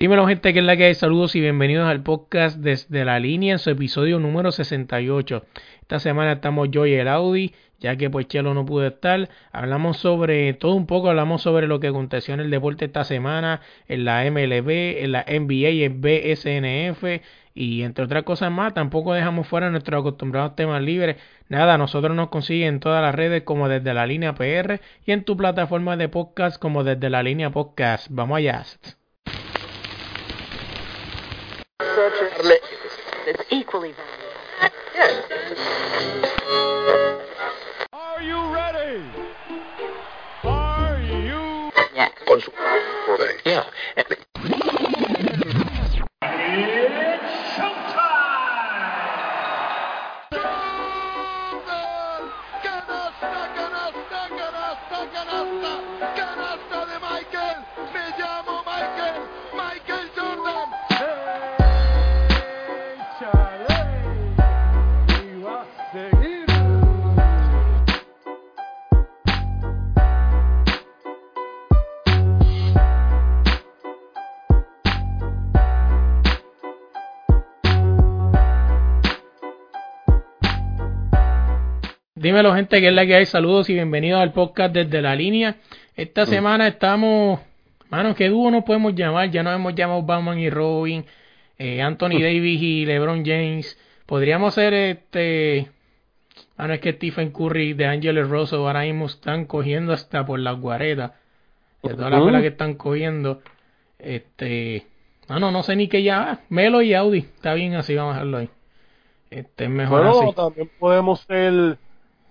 Dímelo gente, que es la que hay. Saludos y bienvenidos al podcast desde la línea en su episodio número 68. Esta semana estamos yo y el Audi, ya que pues Chelo no pudo estar. Hablamos sobre todo un poco, hablamos sobre lo que aconteció en el deporte esta semana, en la MLB, en la NBA y en BSNF y entre otras cosas más. Tampoco dejamos fuera nuestros acostumbrados temas libres. Nada, nosotros nos consiguen en todas las redes como desde la línea PR y en tu plataforma de podcast como desde la línea podcast. Vamos allá. It's equally valuable. Yes. Are you ready? Are you? Yeah. Yeah. Dímelo gente, que es la que hay. Saludos y bienvenidos al podcast desde la línea. Esta semana estamos, mano, qué dúo nos podemos llamar. Ya nos hemos llamado Batman y Robin, eh, Anthony Davis y LeBron James. Podríamos ser este, mano, es que Stephen Curry de Angeles Rosso ahora mismo están cogiendo hasta por las guaretas. De todas las pelas que están cogiendo. Este, mano, no sé ni qué ya. Melo y Audi. Está bien así, vamos a dejarlo ahí. Este es mejor Bueno, así. también podemos ser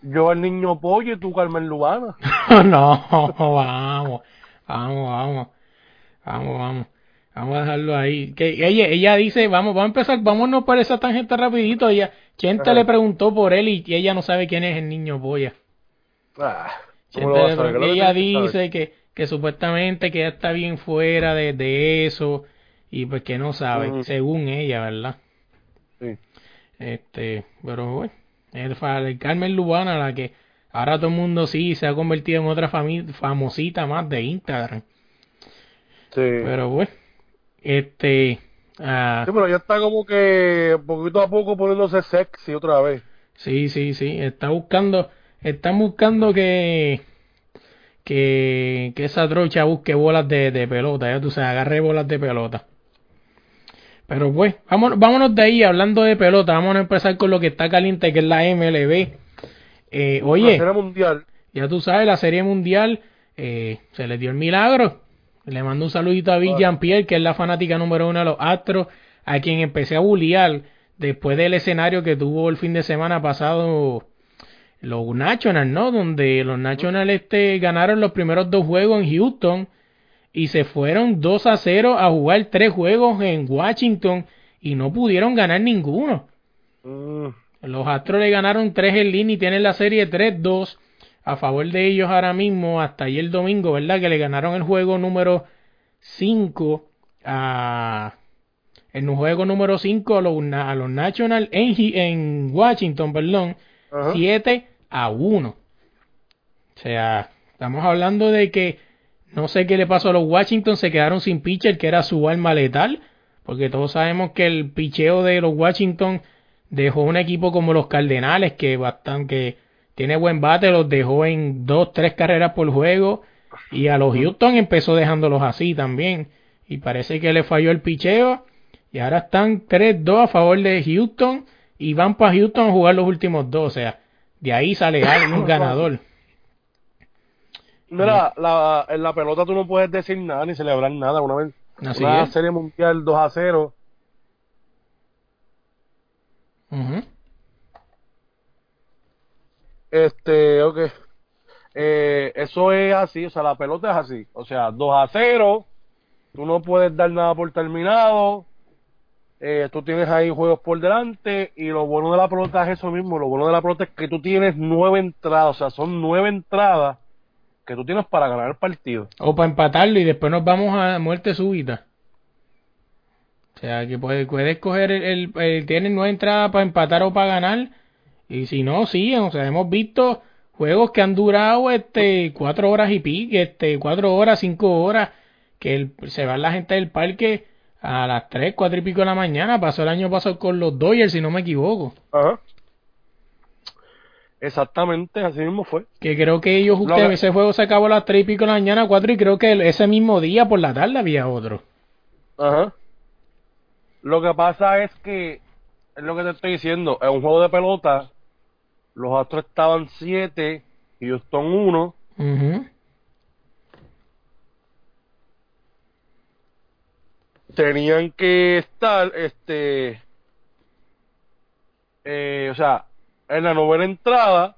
yo el niño pollo y tú Carmen Lubana. no, vamos, vamos, vamos, vamos, vamos, vamos a dejarlo ahí. Que ella, ella dice, vamos, vamos a empezar, vámonos por esa tangente rapidito. Ella, Chente Ajá. le preguntó por él y, y ella no sabe quién es el niño polla. Ah, ¿cómo Chente lo vas le a saber? preguntó- ¿Qué ella que dice que, que supuestamente que ella está bien fuera de, de eso y pues que no sabe, según ella, ¿verdad? Sí. Este, pero bueno, el, el Carmen Lubana, la que ahora todo el mundo sí se ha convertido en otra famosita más de Instagram. Sí. Pero bueno, este, ah, Sí, pero ya está como que poquito a poco poniéndose sexy otra vez. sí, sí, sí, está buscando, están buscando que, que, que esa trocha busque bolas de, de pelota, ya tú sabes, agarre bolas de pelota. Pero pues, vámonos, vámonos de ahí, hablando de pelota, vamos a empezar con lo que está caliente, que es la MLB. Eh, La oye, serie mundial. Ya tú sabes, la serie mundial eh, se le dio el milagro. Le mando un saludito a Big Jean-Pierre, que es la fanática número uno de los Astros, a quien empecé a bullear después del escenario que tuvo el fin de semana pasado los Nationals, ¿no? Donde los Nationals este, ganaron los primeros dos juegos en Houston y se fueron 2 a 0 a jugar tres juegos en Washington y no pudieron ganar ninguno. Mm, Los Astros le ganaron 3 en línea y tienen la serie 3-2 a favor de ellos ahora mismo hasta ayer domingo, ¿verdad? Que le ganaron el juego número 5 a el juego número 5 a los, a los Nationals en, en Washington, perdón, Ajá. 7 a 1. O sea, estamos hablando de que no sé qué le pasó a los Washington, se quedaron sin pitcher, que era su arma letal, porque todos sabemos que el picheo de los Washington dejó un equipo como los Cardenales, que bastante que tiene buen bate, los dejó en dos, tres carreras por juego, y a los Houston empezó dejándolos así también, y parece que le falló el picheo, y ahora están 3-2 a favor de Houston, y van para Houston a jugar los últimos dos, o sea, de ahí sale alguien ganador. Mira, la, en la pelota tú no puedes decir nada ni celebrar nada. Una vez, Así una es. serie mundial 2 a 0. Ujú. Este, ok. Eh, eso es así, o sea, la pelota es así. O sea, 2 a 0. tú no puedes dar nada por terminado, eh, tú tienes ahí juegos por delante y lo bueno de la pelota es eso mismo, lo bueno de la pelota es que tú tienes nueve entradas, o sea, son nueve entradas que tú tienes para ganar el partido. O para empatarlo y después nos vamos a muerte súbita. O sea, que puedes, puedes coger el, el, el- tienes nueve entradas para empatar o para ganar. Y si no, siguen. O sea, hemos visto juegos que han durado este cuatro horas y pico, este cuatro horas, cinco horas, que el- se va la gente del parque a las tres, cuatro y pico de la mañana. Pasó el año pasado con los Dodgers, si no me equivoco. Ajá. Exactamente, así mismo fue. Que creo que ellos, Lo ustedes, que- ese juego se acabó a las tres y pico de la mañana, cuatro, y creo que ese mismo día por la tarde había otro. Ajá. Lo que pasa es que, es lo que te estoy diciendo, en un juego de pelota, los Astros estaban 7 y Houston 1. Ujú. Tenían que estar, este, eh, o sea, en la novena entrada,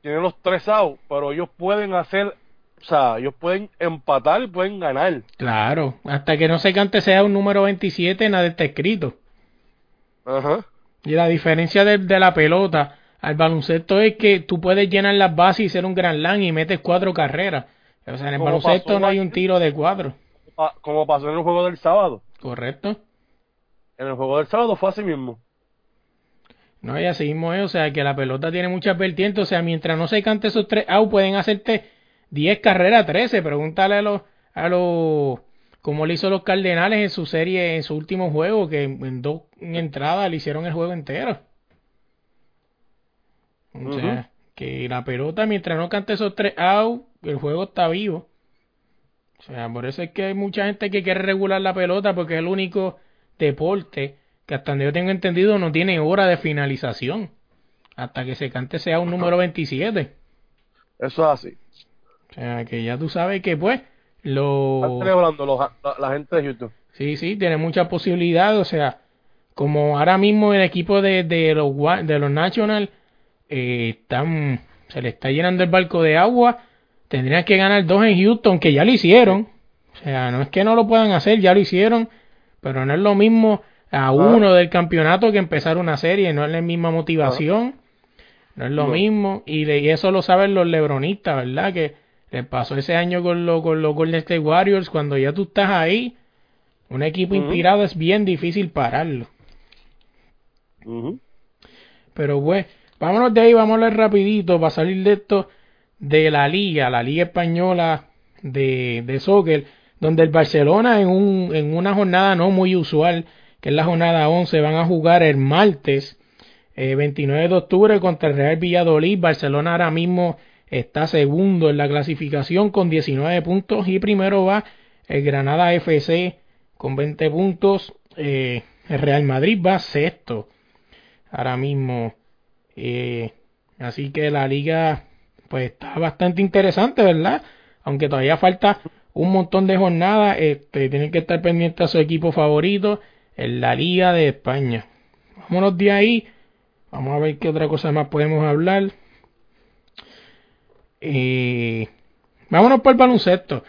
tienen los tres outs, pero ellos pueden hacer, o sea, ellos pueden empatar y pueden ganar. Claro, hasta que no se cante sea un número 27, nada está escrito. Ajá. Y la diferencia de, de la pelota al baloncesto es que tú puedes llenar las bases y ser un gran slam y metes cuatro carreras. O sea, en el baloncesto no hay un tiro de cuatro. Como pasó en el juego del sábado. ¿Correcto? En el juego del sábado fue así mismo. No, y así mismo es, o sea, que la pelota tiene muchas vertientes, o sea, mientras no se cante esos tres out, pueden hacerte 10 carreras, 13, pregúntale a los, a los, como le hizo los Cardenales en su serie, en su último juego, que en dos entradas le hicieron el juego entero. O sea, que la pelota, mientras no cante esos tres out, el juego está vivo. O sea, por eso es que hay mucha gente que quiere regular la pelota, porque es el único deporte que hasta donde yo tengo entendido no tiene hora de finalización. Hasta que se cante sea un número 27. Eso es así. O sea, que ya tú sabes que pues Están lo... celebrando los, la, la gente de Houston. Sí, sí, tiene muchas posibilidades. O sea, como ahora mismo el equipo de, de los de los National eh, están, se le está llenando el barco de agua, tendrían que ganar dos en Houston, que ya lo hicieron. O sea, no es que no lo puedan hacer, ya lo hicieron, pero no es lo mismo a uno del campeonato que empezar una serie, no es la misma motivación, no es lo mismo, y, de- y eso lo saben los lebronistas, ¿verdad? Que les pasó ese año con, lo, con los Golden State Warriors, cuando ya tú estás ahí, un equipo inspirado es bien difícil pararlo. Pero pues, vámonos de ahí, vamos a hablar rapidito para salir de esto de la liga, la liga española de, de soccer, donde el Barcelona en, un, en una jornada no muy usual, que es la jornada 11, van a jugar el martes eh, 29 de octubre contra el Real Valladolid. Barcelona ahora mismo está segundo en la clasificación con 19 puntos y primero va el Granada FC con 20 puntos. Eh, el Real Madrid va sexto ahora mismo. Eh, así que la liga pues está bastante interesante, ¿verdad? Aunque todavía falta un montón de jornadas, este, tienen que estar pendientes a su equipo favorito en la Liga de España. Vámonos de ahí. Vamos a ver qué otra cosa más podemos hablar. Eh, vámonos por el baloncesto.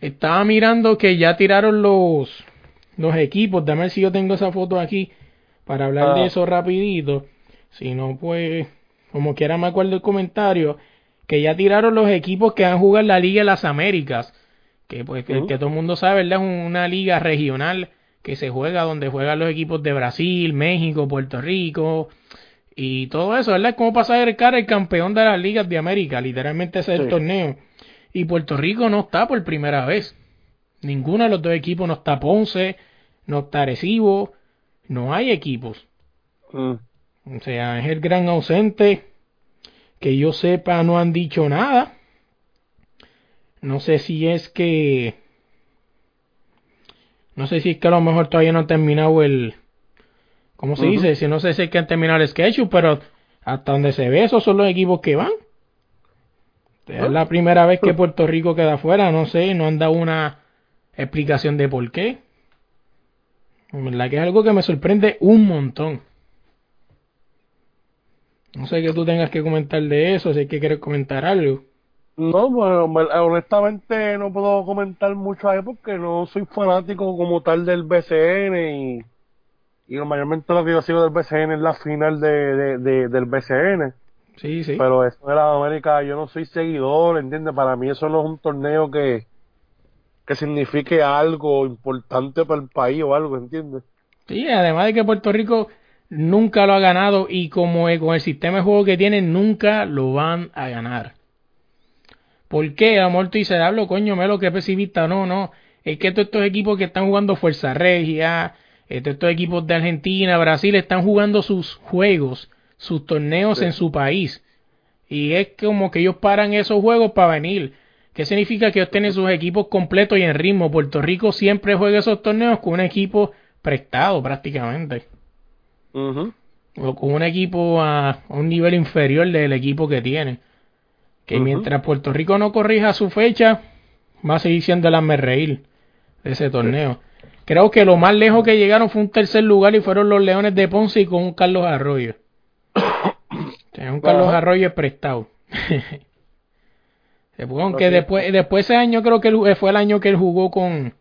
Estaba mirando que ya tiraron los, los equipos. Dame ver si yo tengo esa foto aquí para hablar de Ah. eso rapidito. Si no, pues, como quiera me acuerdo el comentario, que ya tiraron los equipos que van a jugar la Liga de las Américas. Que pues que todo el mundo sabe, ¿verdad? Es una liga regional que se juega donde juegan los equipos de Brasil, México, Puerto Rico y todo eso, ¿verdad? Es como pasar el cara el campeón de las ligas de América, literalmente ese es el torneo. Y Puerto Rico no está por primera vez. Ninguno de los dos equipos no está Ponce, no está Arecibo, no hay equipos. Mm. O sea, es el gran ausente. Que yo sepa, no han dicho nada. No sé si es que. No sé si es que a lo mejor todavía no han terminado el. ¿Cómo se dice? Si no sé si es que han terminado el sketch, pero hasta donde se ve, esos son los equipos que van. Es la primera vez que Puerto Rico queda fuera, no sé, no han dado una explicación de por qué. En verdad que es algo que me sorprende un montón. No sé que tú tengas que comentar de eso, si es que quieres comentar algo. No, bueno, me- honestamente no puedo comentar mucho ahí porque no soy fanático como tal del BCN y, y mayormente lo que yo sigo del BCN es la final de, de- de- del BCN. Sí, sí. Pero eso de la América, yo no soy seguidor, ¿entiendes? Para mí eso no es un torneo que, que signifique algo importante para el país o algo, ¿entiendes? Sí, además de que Puerto Rico nunca lo ha ganado y como con el sistema de juego que tienen, nunca lo van a ganar. ¿Por qué? A tú dices, hablo, coño, Melo, que es pesimista. No, no. Es que todos estos equipos que están jugando Fuerza Regia, eh, todos estos equipos de Argentina, Brasil, están jugando sus juegos, sus torneos Sí. en su país. Y es como que ellos paran esos juegos para venir. ¿Qué significa que ellos tienen sus equipos completos y en ritmo? Puerto Rico siempre juega esos torneos con un equipo prestado prácticamente. O con un equipo a, a un nivel inferior del equipo que tiene. Que mientras Puerto Rico no corrija su fecha, va a seguir siendo el reír de ese torneo. Creo que lo más lejos que llegaron fue un tercer lugar y fueron los Leones de Ponce y con un Carlos Arroyo. Sea, un Carlos. Arroyo es prestado. Aunque después, después ese año creo que él- fue el año que él jugó con,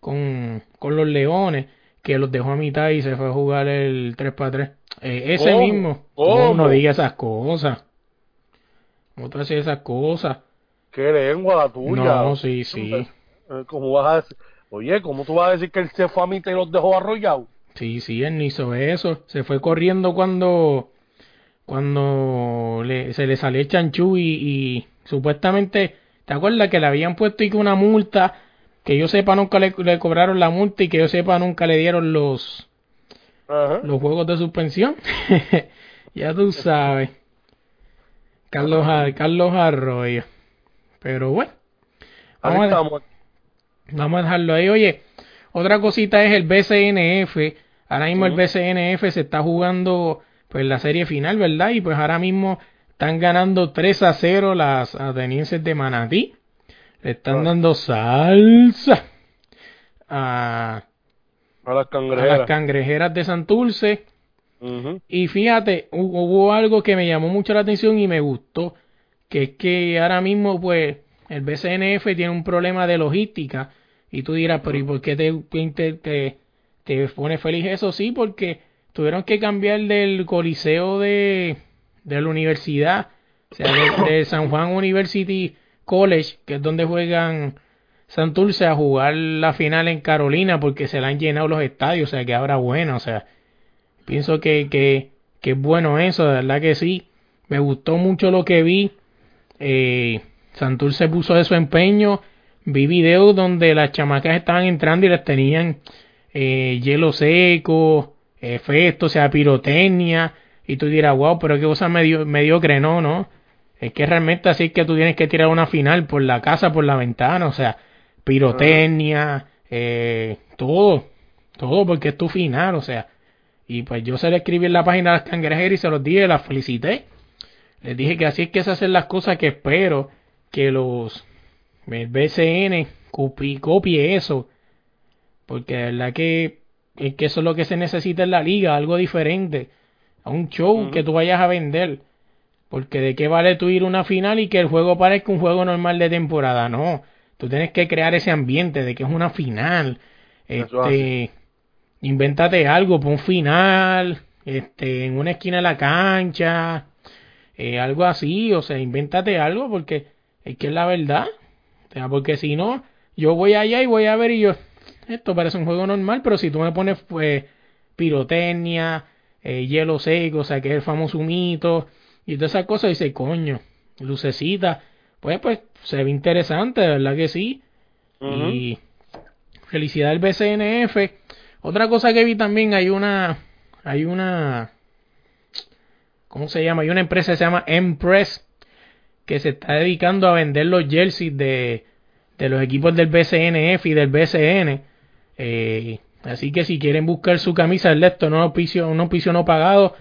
con, con los Leones, que los dejó a mitad y se fue a jugar el 3 para 3. ese ¿Cómo? mismo. ¿Cómo? No diga esas cosas. ¿Cómo tú haces esas cosas? ¿Qué lengua la tuya? No, sí, sí. Eh, ¿Cómo vas a decir? Oye, ¿cómo tú vas a decir que él se fue a mitad y los dejó arrollados? Sí, sí, él no hizo eso. Se fue corriendo cuando cuando le- se le salió el chanchú y, y supuestamente, ¿te acuerdas que le habían puesto y que una multa? Que yo sepa nunca le, le cobraron la multa y que yo sepa nunca le dieron los, Ajá. los juegos de suspensión. ya tú sabes. Carlos, Ar- Carlos Arroyo. Pero bueno. Vamos a. Vamos a dejarlo ahí. Oye, otra cosita es el BCNF. Ahora mismo el. BCNF se está jugando pues la serie final, ¿verdad? Y pues ahora mismo están ganando 3 a 0 las atenienses de Manatí. Le están Ah. dando salsa a, A las a cangrejeras. las cangrejeras de Santurce. Y fíjate, hu- hubo algo que me llamó mucho la atención y me gustó, que es que ahora mismo pues el BCNF tiene un problema de logística y tú dirás, pero ¿y por qué te, te, te, te pone feliz eso? Sí, porque tuvieron que cambiar del coliseo de, de la universidad, o sea, de, de San Juan University College, que es donde juegan Santurce, a jugar la final en Carolina porque se le han llenado los estadios, o sea, que ahora bueno, o sea, Pienso que, que, que es bueno eso, de verdad que sí. Me gustó mucho lo que vi. Eh, Santurce puso de su empeño. Vi videos donde las chamacas estaban entrando y les tenían eh, hielo seco, efecto, o sea, pirotecnia. Y tú dirás, wow, pero qué cosa medio, mediocre, no, no. Es que realmente así es que tú tienes que tirar una final por la casa, por la ventana, o sea, pirotecnia, eh, todo, todo porque es tu final, o sea. Y pues yo se le escribí en la página de las cangrejeras y se los dije, las felicité. Les dije que así es que se hacen las cosas que espero que los el BCN copie, copie eso. Porque de verdad que es que eso es lo que se necesita en la liga, algo diferente. A un show que tú vayas a vender. Porque de qué vale tú ir a una final y que el juego parezca un juego normal de temporada. No, tú tienes que crear ese ambiente de que es una final. Este, invéntate algo, pon final, este, en una esquina de la cancha, eh, algo así, o sea, invéntate algo porque es que es la verdad. O sea, porque si no, yo voy allá y voy a ver y yo, esto parece un juego normal, pero si tú me pones pues pirotecnia, eh, hielo seco, o sea, que es el famoso humito y todas esas cosas, dice, coño, lucecita, pues pues se ve interesante, de verdad que sí. Y felicidad al BCNF. Otra cosa que vi también, hay una, hay una, ¿cómo se llama? Hay una empresa que se llama Empress que se está dedicando a vender los jerseys de, de los equipos del BCNF y del BCN. Eh, así que si quieren buscar su camisa, el esto no es auspicio, un auspicio no pagado,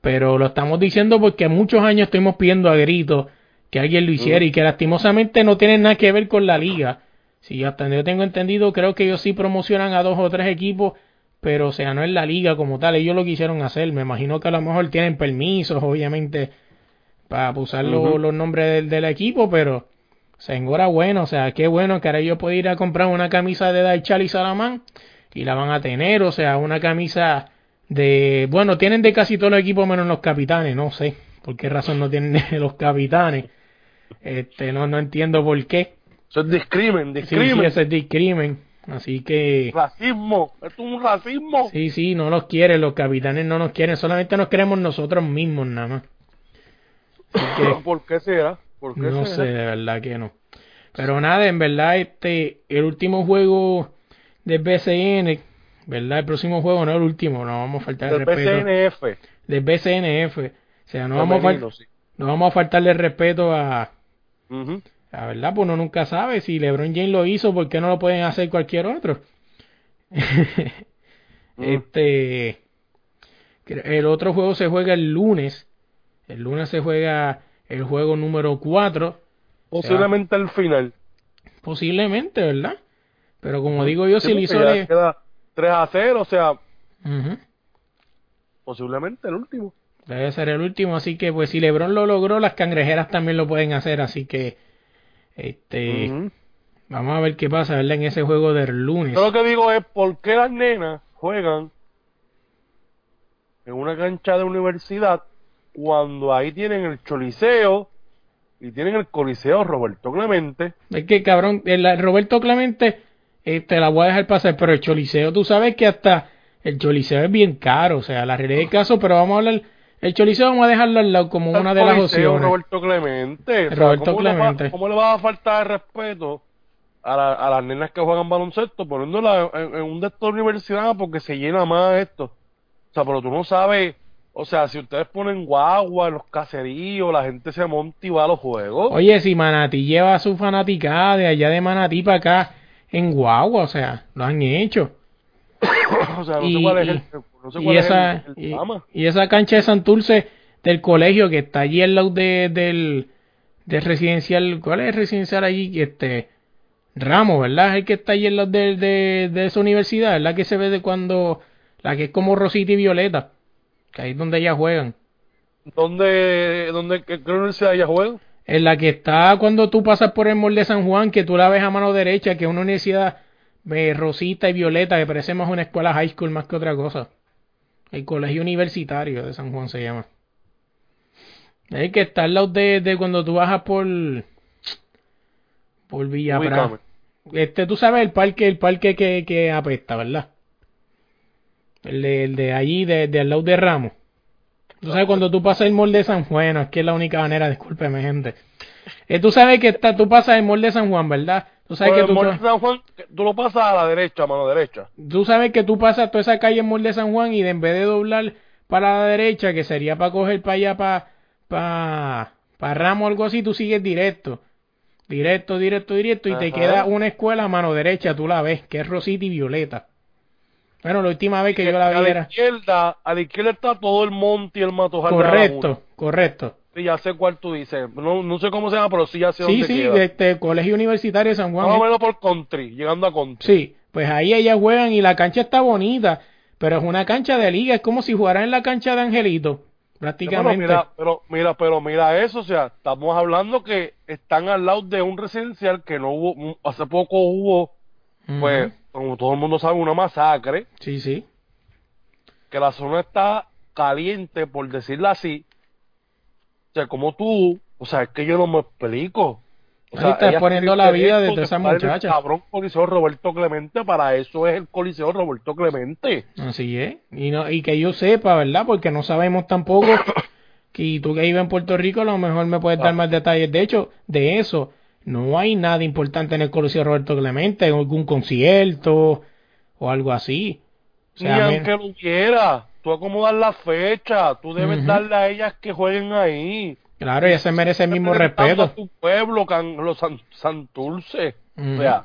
pero lo estamos diciendo porque muchos años estuvimos pidiendo a gritos que alguien lo hiciera y que lastimosamente no tiene nada que ver con la liga. Si hasta donde yo tengo entendido, creo que ellos sí promocionan a dos o tres equipos, pero o sea, no es la liga como tal, ellos lo quisieron hacer. Me imagino que a lo mejor tienen permisos, obviamente, para usar lo- Ujú. los nombres del, del equipo, pero o sea, enhorabuena, o sea, qué bueno que ahora yo puedo ir a comprar una camisa de Daichal y Salamán y la van a tener, o sea, una camisa de, bueno, tienen de casi todos los equipos menos los capitanes, no sé por qué razón no tienen de los capitanes, este, no, no entiendo por qué, Eso es discrimen, sí, discrimen. sí, ese es discrimen, así que, Racismo. Esto es un racismo. sí, sí, no los quieren, los capitanes no nos quieren, solamente nos queremos nosotros mismos nada más. Que, ¿Por qué será? ¿Por qué No será? sé, de verdad que no. Pero nada, en verdad, este, el último juego del BCN, ¿verdad? El próximo juego, no el último, no vamos a faltar el Del respeto. PCNF. Del BCNF. O sea, no vamos, a sí. no vamos a faltarle respeto a, Ujú. La verdad, pues uno nunca sabe si LeBron James lo hizo, ¿por qué no lo pueden hacer cualquier otro? Este, el otro juego se juega el lunes. El lunes se juega el juego número 4. Posiblemente al final. Posiblemente, ¿verdad? Pero como digo yo, Sí, si lo porque hizo Le- queda 3 a 0, o sea, posiblemente el último. Debe ser el último, así que pues si LeBron lo logró, las cangrejeras también lo pueden hacer, así que este vamos a ver qué pasa, ¿verdad? En ese juego del lunes. Yo lo que digo es, ¿por qué las nenas juegan en una cancha de universidad cuando ahí tienen el Choliseo y tienen el Coliseo Roberto Clemente? Es que cabrón, el Roberto Clemente eh, te la voy a dejar pasar, pero el Choliseo, tú sabes que hasta el Choliseo es bien caro, o sea, la realidad del caso, pero vamos a hablar, el Choliseo vamos a dejarlo al lado como una de las opciones. Roberto Clemente. O sea, Roberto ¿cómo le va- Clemente. ¿Cómo le va a faltar de respeto a, la- a las nenas que juegan baloncesto poniéndola en, en un de estas universidades porque se llena más esto? O sea, pero tú no sabes, o sea, si ustedes ponen guagua en los caseríos, la gente se monta y va a los juegos. Oye, si Manatí lleva a su fanaticada de allá de Manatí para acá en Guagua, o sea, lo han hecho. o sea, no y- sé cuál es el, no sé y es esa, el- el y, esa cancha de Santurce del colegio que está allí al lado de, del, del residencial, ¿cuál es el residencial allí? Este, Ramos, ¿verdad? Es el que está allí al lado de, de, de esa universidad, ¿verdad? Que se ve de cuando, la que es como Rosita y Violeta, que ahí es donde ellas juegan. ¿Dónde, dónde, qué, universidad ella juega? En la que está cuando tú pasas por el mall de San Juan, que tú la ves a mano derecha, que es una universidad eh, rosita y violeta, que parece más una escuela high school más que otra cosa. El colegio universitario de San Juan se llama. Es que está al lado de, de cuando tú bajas por por Villa. Este, tú sabes el parque, el parque que, que apesta, ¿verdad? El de, el de allí, de, de al lado de Ramos. Tú sabes cuando tú pasas el mall de San Juan, es que es la única manera, discúlpeme gente. Eh, tú sabes que está, tú pasas el mall de San Juan, ¿verdad? Tú sabes que tú, Mall de San Juan, tú lo pasas a la derecha, a mano derecha. tú sabes que tú pasas toda esa calle en mall de San Juan y de en vez de doblar para la derecha, que sería para coger para allá, para, para, para Ramos o algo así, tú sigues directo. Directo, directo, directo, y te queda una escuela a mano derecha, tú la ves, que es Rosita y Violeta. Bueno, la última vez que yo la a vi la era... izquierda, a la izquierda está todo el monte y el matojal Correcto, correcto. Sí, ya sé cuál tú dices. No, no sé cómo se llama, pero sí ya sé Sí, dónde sí, queda. este Colegio Universitario de San Juan. Más o menos por country, llegando a country. Sí, pues ahí ellas juegan y la cancha está bonita, pero es una cancha de liga, es como si jugaran en la cancha de Angelito, Pero prácticamente. mira, pero mira, pero mira eso, o sea, estamos hablando que están al lado de un residencial que no hubo, hace poco hubo, pues, como todo el mundo sabe, una masacre, Sí, sí. que la zona está caliente, por decirlo así. Sea, como tú, o sea, es que yo no me explico. O Ahí estás ellas poniendo tienen la vida de esa en el muchacha. cabrón Coliseo Roberto Clemente, para eso es el Coliseo Roberto Clemente. Así es. Y, no, y que yo sepa, ¿verdad? Porque no sabemos tampoco que tú que vives en Puerto Rico a lo mejor me puedes dar Ah. más detalles. De hecho, de eso, no hay nada importante en el Coliseo Roberto Clemente, algún concierto o algo así. O Ni sea, aunque lo hubiera, tú acomodas la fecha, tú debes Ujú. darle a ellas que jueguen ahí. claro, ella se merece el mismo respeto. a tu pueblo, can, los san, Santurce. Ujú. O sea,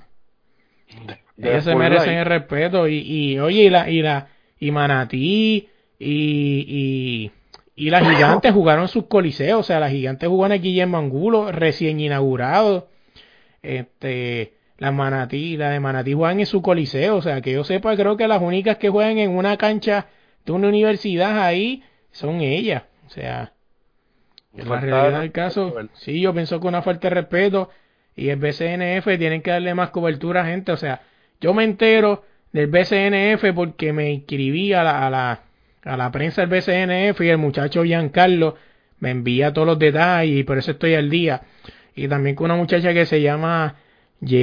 de- Ellos se merecen ahí. el respeto y, y oye y la y la y Manatí y y, y las gigantes jugaron sus coliseos o sea las gigantes jugaron en Angulo recién inaugurado este las Manatí la de Manatí juegan en su coliseo o sea que yo sepa creo que las únicas que juegan en una cancha de una universidad ahí son ellas o sea En la realidad de del caso, sí, yo pienso que una falta de respeto y el BCNF tienen que darle más cobertura a gente. O sea, yo me entero del BCNF porque me inscribí a la, a la, a la prensa del BCNF y el muchacho Giancarlo me envía todos los detalles y por eso estoy al día. Y también con una muchacha que se llama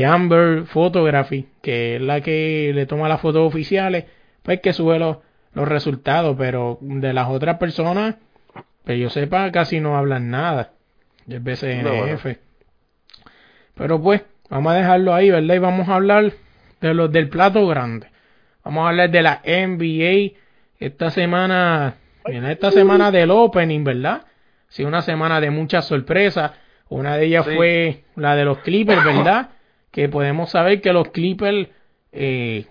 Amber Photography, que es la que le toma las fotos oficiales, pues que sube los, los resultados, pero de las otras personas, que yo sepa, casi no hablan nada del BCNF. No, bueno. Pero pues, vamos a dejarlo ahí, ¿verdad? Y vamos a hablar de los del plato grande. Vamos a hablar de la NBA esta semana, en esta semana del opening, ¿verdad? Sí, una semana de muchas sorpresas. Una de ellas Sí. fue la de los Clippers, ¿verdad? Que podemos saber que los Clippers, eh,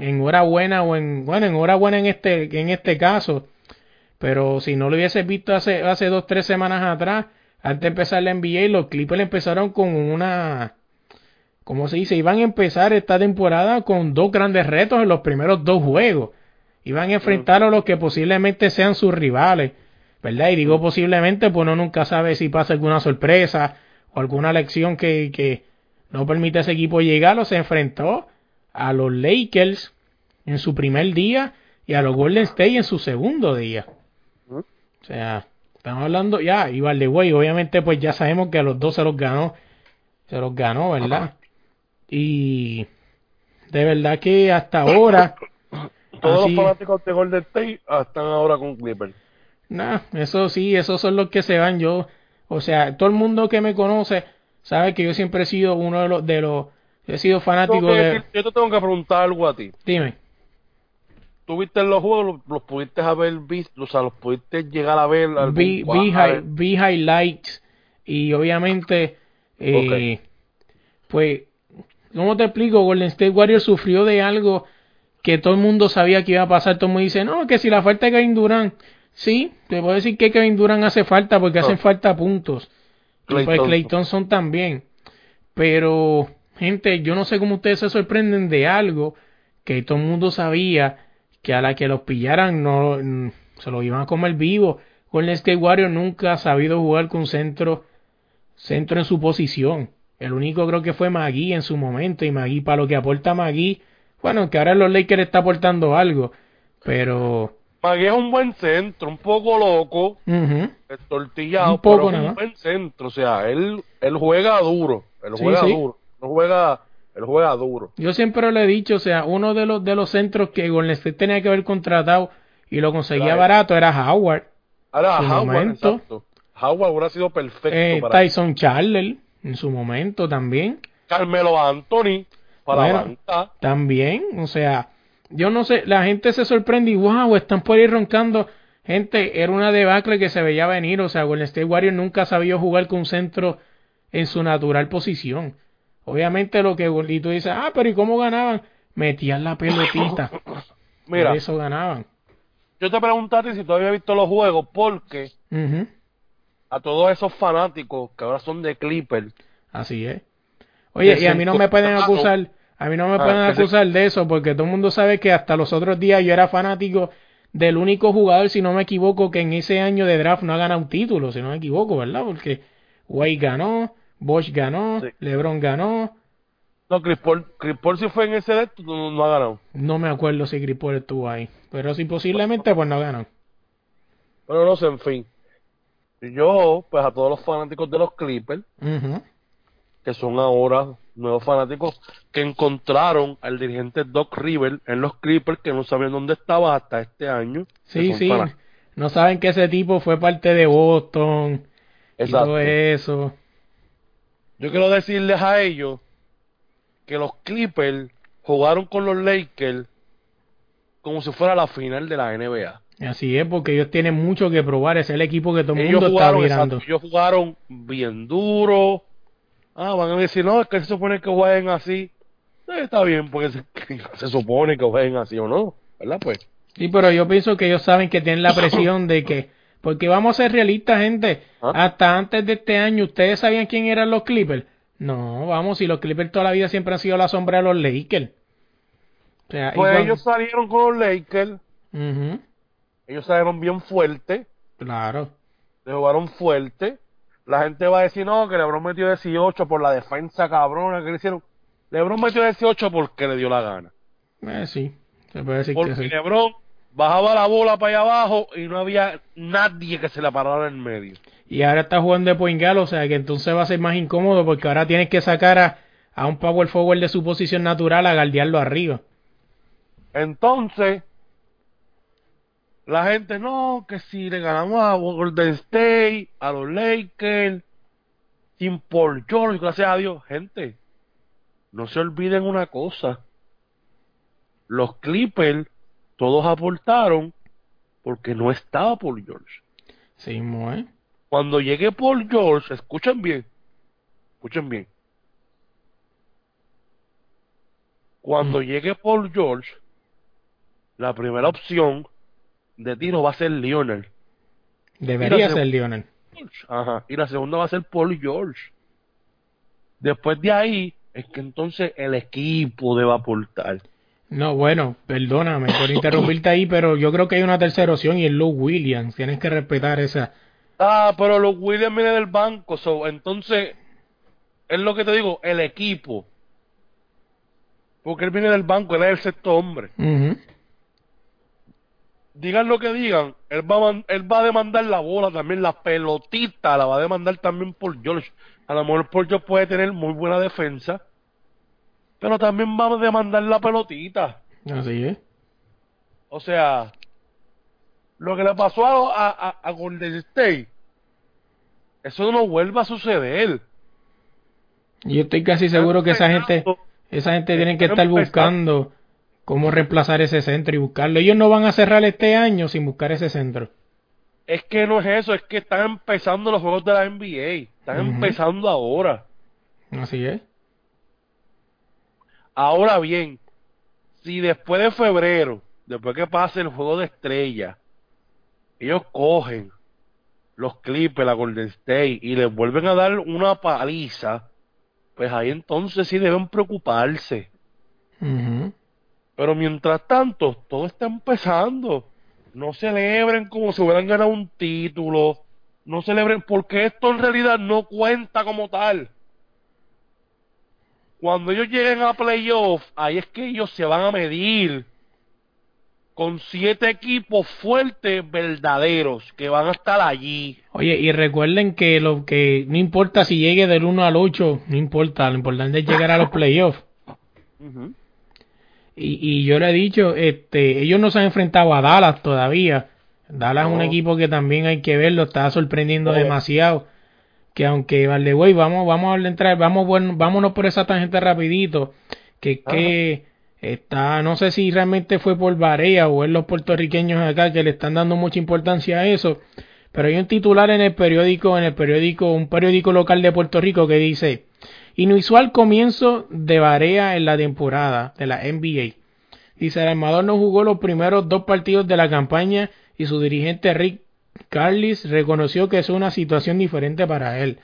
enhorabuena o en, bueno, enhorabuena en este, en este caso. Pero si no lo hubieses visto hace, hace dos, tres semanas atrás, antes de empezar la NBA, los Clippers empezaron con una, ¿cómo se dice? Iban a empezar esta temporada con dos grandes retos en los primeros dos juegos. Iban a enfrentar a los que posiblemente sean sus rivales, ¿verdad? Y digo posiblemente, pues uno nunca sabe si pasa alguna sorpresa o alguna lección que, que no permite a ese equipo llegar o se enfrentó a los Lakers en su primer día y a los Golden State en su segundo día. O sea, estamos hablando ya, y way, obviamente pues ya sabemos que a los dos se los ganó, se los ganó, ¿verdad? Y de verdad que hasta ahora, Todos así- los fanáticos de Golden State están ahora con Clippers. nah, eso sí, esos son los que se van yo, o sea, todo el mundo que me conoce sabe que yo siempre he sido uno de los, de los, he sido fanático de, yo te tengo que preguntar algo a ti. dime, ¿Tú viste los juegos? ¿Los, pudiste haber visto? O sea, ¿los pudiste llegar a ver? vi, vi, hi- vi highlights y obviamente eh, pues ¿cómo te explico? Golden State Warriors sufrió de algo que todo el mundo sabía que iba a pasar, todo el mundo dice, no, que si la falta de Kevin Durant, sí, te puedo decir que Kevin Durant hace falta porque No. hacen falta puntos y Klay pues Thompson. Clay Thompson también pero gente, yo no sé cómo ustedes se sorprenden de algo que todo el mundo sabía que a la que los pillaran no mm, se lo iban a comer vivo. Golden State Warriors nunca ha sabido jugar con centro centro en su posición. El único creo que fue Magui en su momento y Magui para lo que aporta Magui, bueno, que ahora los Lakers está aportando algo, pero Magui es un buen centro, un poco loco, ujú, tortillado, Un poco pero es nada un buen centro. O sea, él, él juega duro. Él Sí, juega sí. duro. No juega, él juega duro. Yo siempre lo he dicho, o sea, uno de los de los centros que Golden State tenía que haber contratado y lo conseguía Claro. barato era Howard. Ahora, Su Howard, momento. exacto. Howard hubiera sido perfecto Eh, para Tyson Charler en su momento también. Carmelo Anthony para Bueno. banca. También, o sea, yo no sé, la gente se sorprende y wow, están por ahí roncando. Gente, era una debacle que se veía venir, o sea, Golden State Warriors nunca sabía jugar con un centro en su natural posición. Obviamente lo que tú dices, ah, pero ¿y cómo ganaban? Metían la pelotita. Mira, Por eso ganaban. yo te preguntaste si tú habías visto los juegos porque a todos esos fanáticos que ahora son de Clippers, Así es. Oye, y a mí no me pueden acusar, a mí no me Ah, pueden acusar de eso, porque todo el mundo sabe que hasta los otros días yo era fanático del único jugador, si no me equivoco, que en ese año de draft no ha ganado un título, si no me equivoco, ¿verdad? Porque Wade ganó, Bosch ganó, Sí. LeBron ganó, no, Chris Paul, Chris Paul si fue en ese de esto, no, no ha ganado. no me acuerdo si Chris Paul estuvo ahí, pero si posiblemente pues no ganó. Pero no sé, en fin. Yo, pues a todos los fanáticos de los Clippers, que son ahora nuevos fanáticos, que encontraron al dirigente Doc River en los Clippers, que no sabían dónde estaba hasta este año. Sí, sí, fanáticos. no saben que ese tipo fue parte de Boston y Exacto. todo eso. Yo quiero decirles a ellos que los Clippers jugaron con los Lakers como si fuera la final de la NBA. Así es, porque ellos tienen mucho que probar. Es el equipo que todo el mundo está jugaron, mirando. exacto, ellos jugaron bien duro. Ah, van a decir, no, es que se supone que jueguen así. Eh, está bien, porque se, se supone que jueguen así o no, ¿verdad? Pues, Sí, pero yo pienso que ellos saben que tienen la presión de que. Porque vamos a ser realistas, gente. ¿Ah? Hasta antes de este año, ¿ustedes sabían quién eran los Clippers? No, vamos, si los Clippers toda la vida siempre han sido la sombra de los Lakers. O sea, pues igual- ellos salieron con los Lakers, ellos salieron bien fuertes, Claro. le jugaron fuerte. La gente va a decir, no, que LeBron metió 18 por la defensa cabrona que le hicieron. LeBron metió 18 porque le dio la gana. Eh, sí, se puede decir Porque que sí. LeBron bajaba la bola para allá abajo y no había nadie que se la parara en el medio. Y ahora está jugando de point guard, o sea que entonces va a ser más incómodo porque ahora tienes que sacar a, a un power forward de su posición natural a guardiarlo arriba. Entonces, la gente, no, que si le ganamos a Golden State, a los Lakers, sin Paul George, gracias a Dios, gente, no se olviden una cosa. Los Clippers, todos aportaron porque no estaba Paul George. Sí, mo, ¿eh? Cuando llegue Paul George, escuchen bien, escuchen bien. Cuando llegue Paul George, la primera opción de tiro va a ser Lionel. Debería ser Lionel. George. Ajá. Y la segunda va a ser Paul George. Después de ahí es que entonces el equipo debe aportar. No, bueno, perdóname por interrumpirte ahí, pero yo creo que hay una tercera opción y es Lou Williams. Tienes que respetar esa. Ah, pero los Williams vienen del banco, so, entonces es lo que te digo, el equipo. Porque él viene del banco, él es el sexto hombre. Digan lo que digan, él va, a él va a demandar la bola también, la pelotita la va a demandar también por George. A lo mejor por George puede tener muy buena defensa, pero también va a demandar la pelotita. Así es. O sea, lo que le pasó a, a, Golden State, eso no vuelve a suceder. Yo estoy casi seguro que esa gente, esa gente tiene que estar buscando cómo reemplazar ese centro y buscarlo. Ellos no van a cerrar este año sin buscar ese centro. Es que no es eso, es que están empezando los juegos de la NBA. Están empezando ahora. Así es. Ahora bien, si después de febrero, después que pase el juego de estrella, ellos cogen los Clippers, la Golden State y les vuelven a dar una paliza, pues ahí entonces sí deben preocuparse. Pero mientras tanto, todo está empezando. No celebren como si hubieran ganado un título. No celebren porque esto en realidad no cuenta como tal. Cuando ellos lleguen a playoff, ahí es que ellos se van a medir con siete equipos fuertes verdaderos que van a estar allí. Oye, y recuerden que lo que no importa si llegue del 1 al 8, no importa, lo importante es llegar a los playoffs. Y, y yo le he dicho, este, ellos no se han enfrentado a Dallas todavía. Dallas es un equipo que también hay que verlo, está sorprendiendo demasiado. Que aunque, vale, güey, vamos, vamos a entrar, vamos, bueno, vámonos por esa tangente rapidito. Que, que está, no sé si realmente fue por Barea o es los puertorriqueños acá que le están dando mucha importancia a eso. Pero hay un titular en el periódico, en el periódico, un periódico local de Puerto Rico que dice, inusual comienzo de Barea en la temporada de la NBA. Dice, el armador no jugó los primeros dos partidos de la campaña y su dirigente Rick Carlis reconoció que es una situación diferente para él.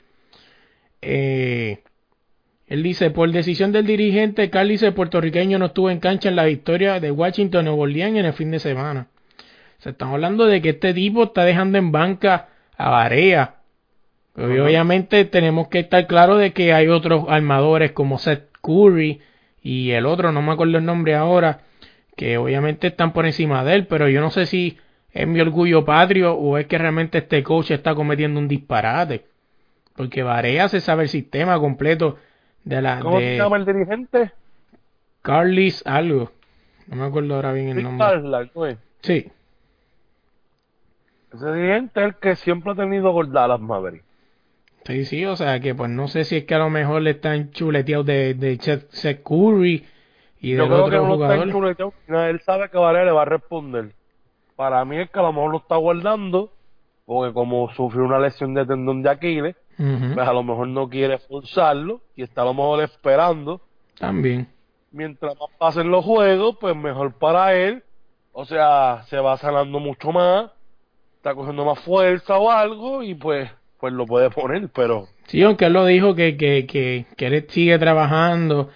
Eh, él dice, por decisión del dirigente, Carlis el puertorriqueño no estuvo en cancha en la victoria de Washington Nuevo Orleans en el fin de semana. Se están hablando de que este tipo está dejando en banca a Ajá. obviamente tenemos que estar claros de que hay otros armadores como Seth Curry y el otro, no me acuerdo el nombre ahora, que obviamente están por encima de él, pero yo no sé si es mi orgullo patrio o es que realmente este coach está cometiendo un disparate. Porque Barea se sabe el sistema completo de la ¿Cómo se llama el dirigente? Carlis algo. No me acuerdo ahora bien el nombre. Carlisle, ¿no es? Sí, Ese dirigente es el que siempre ha tenido con Dallas Maverick. sí, sí, o sea que pues no sé si es que a lo mejor le están chuleteados de, de Seth- Curry y Yo del creo que otro no. No, Él sabe que Varela le va a responder. Para mí es que a lo mejor lo está guardando, porque como sufrió una lesión de tendón de Aquiles, pues a lo mejor no quiere forzarlo y está a lo mejor esperando. También. Mientras más pasen los juegos, pues mejor para él. O sea, se va sanando mucho más, está cogiendo más fuerza o algo y pues pues lo puede poner, pero Sí, aunque él lo dijo que, que, que, que él sigue trabajando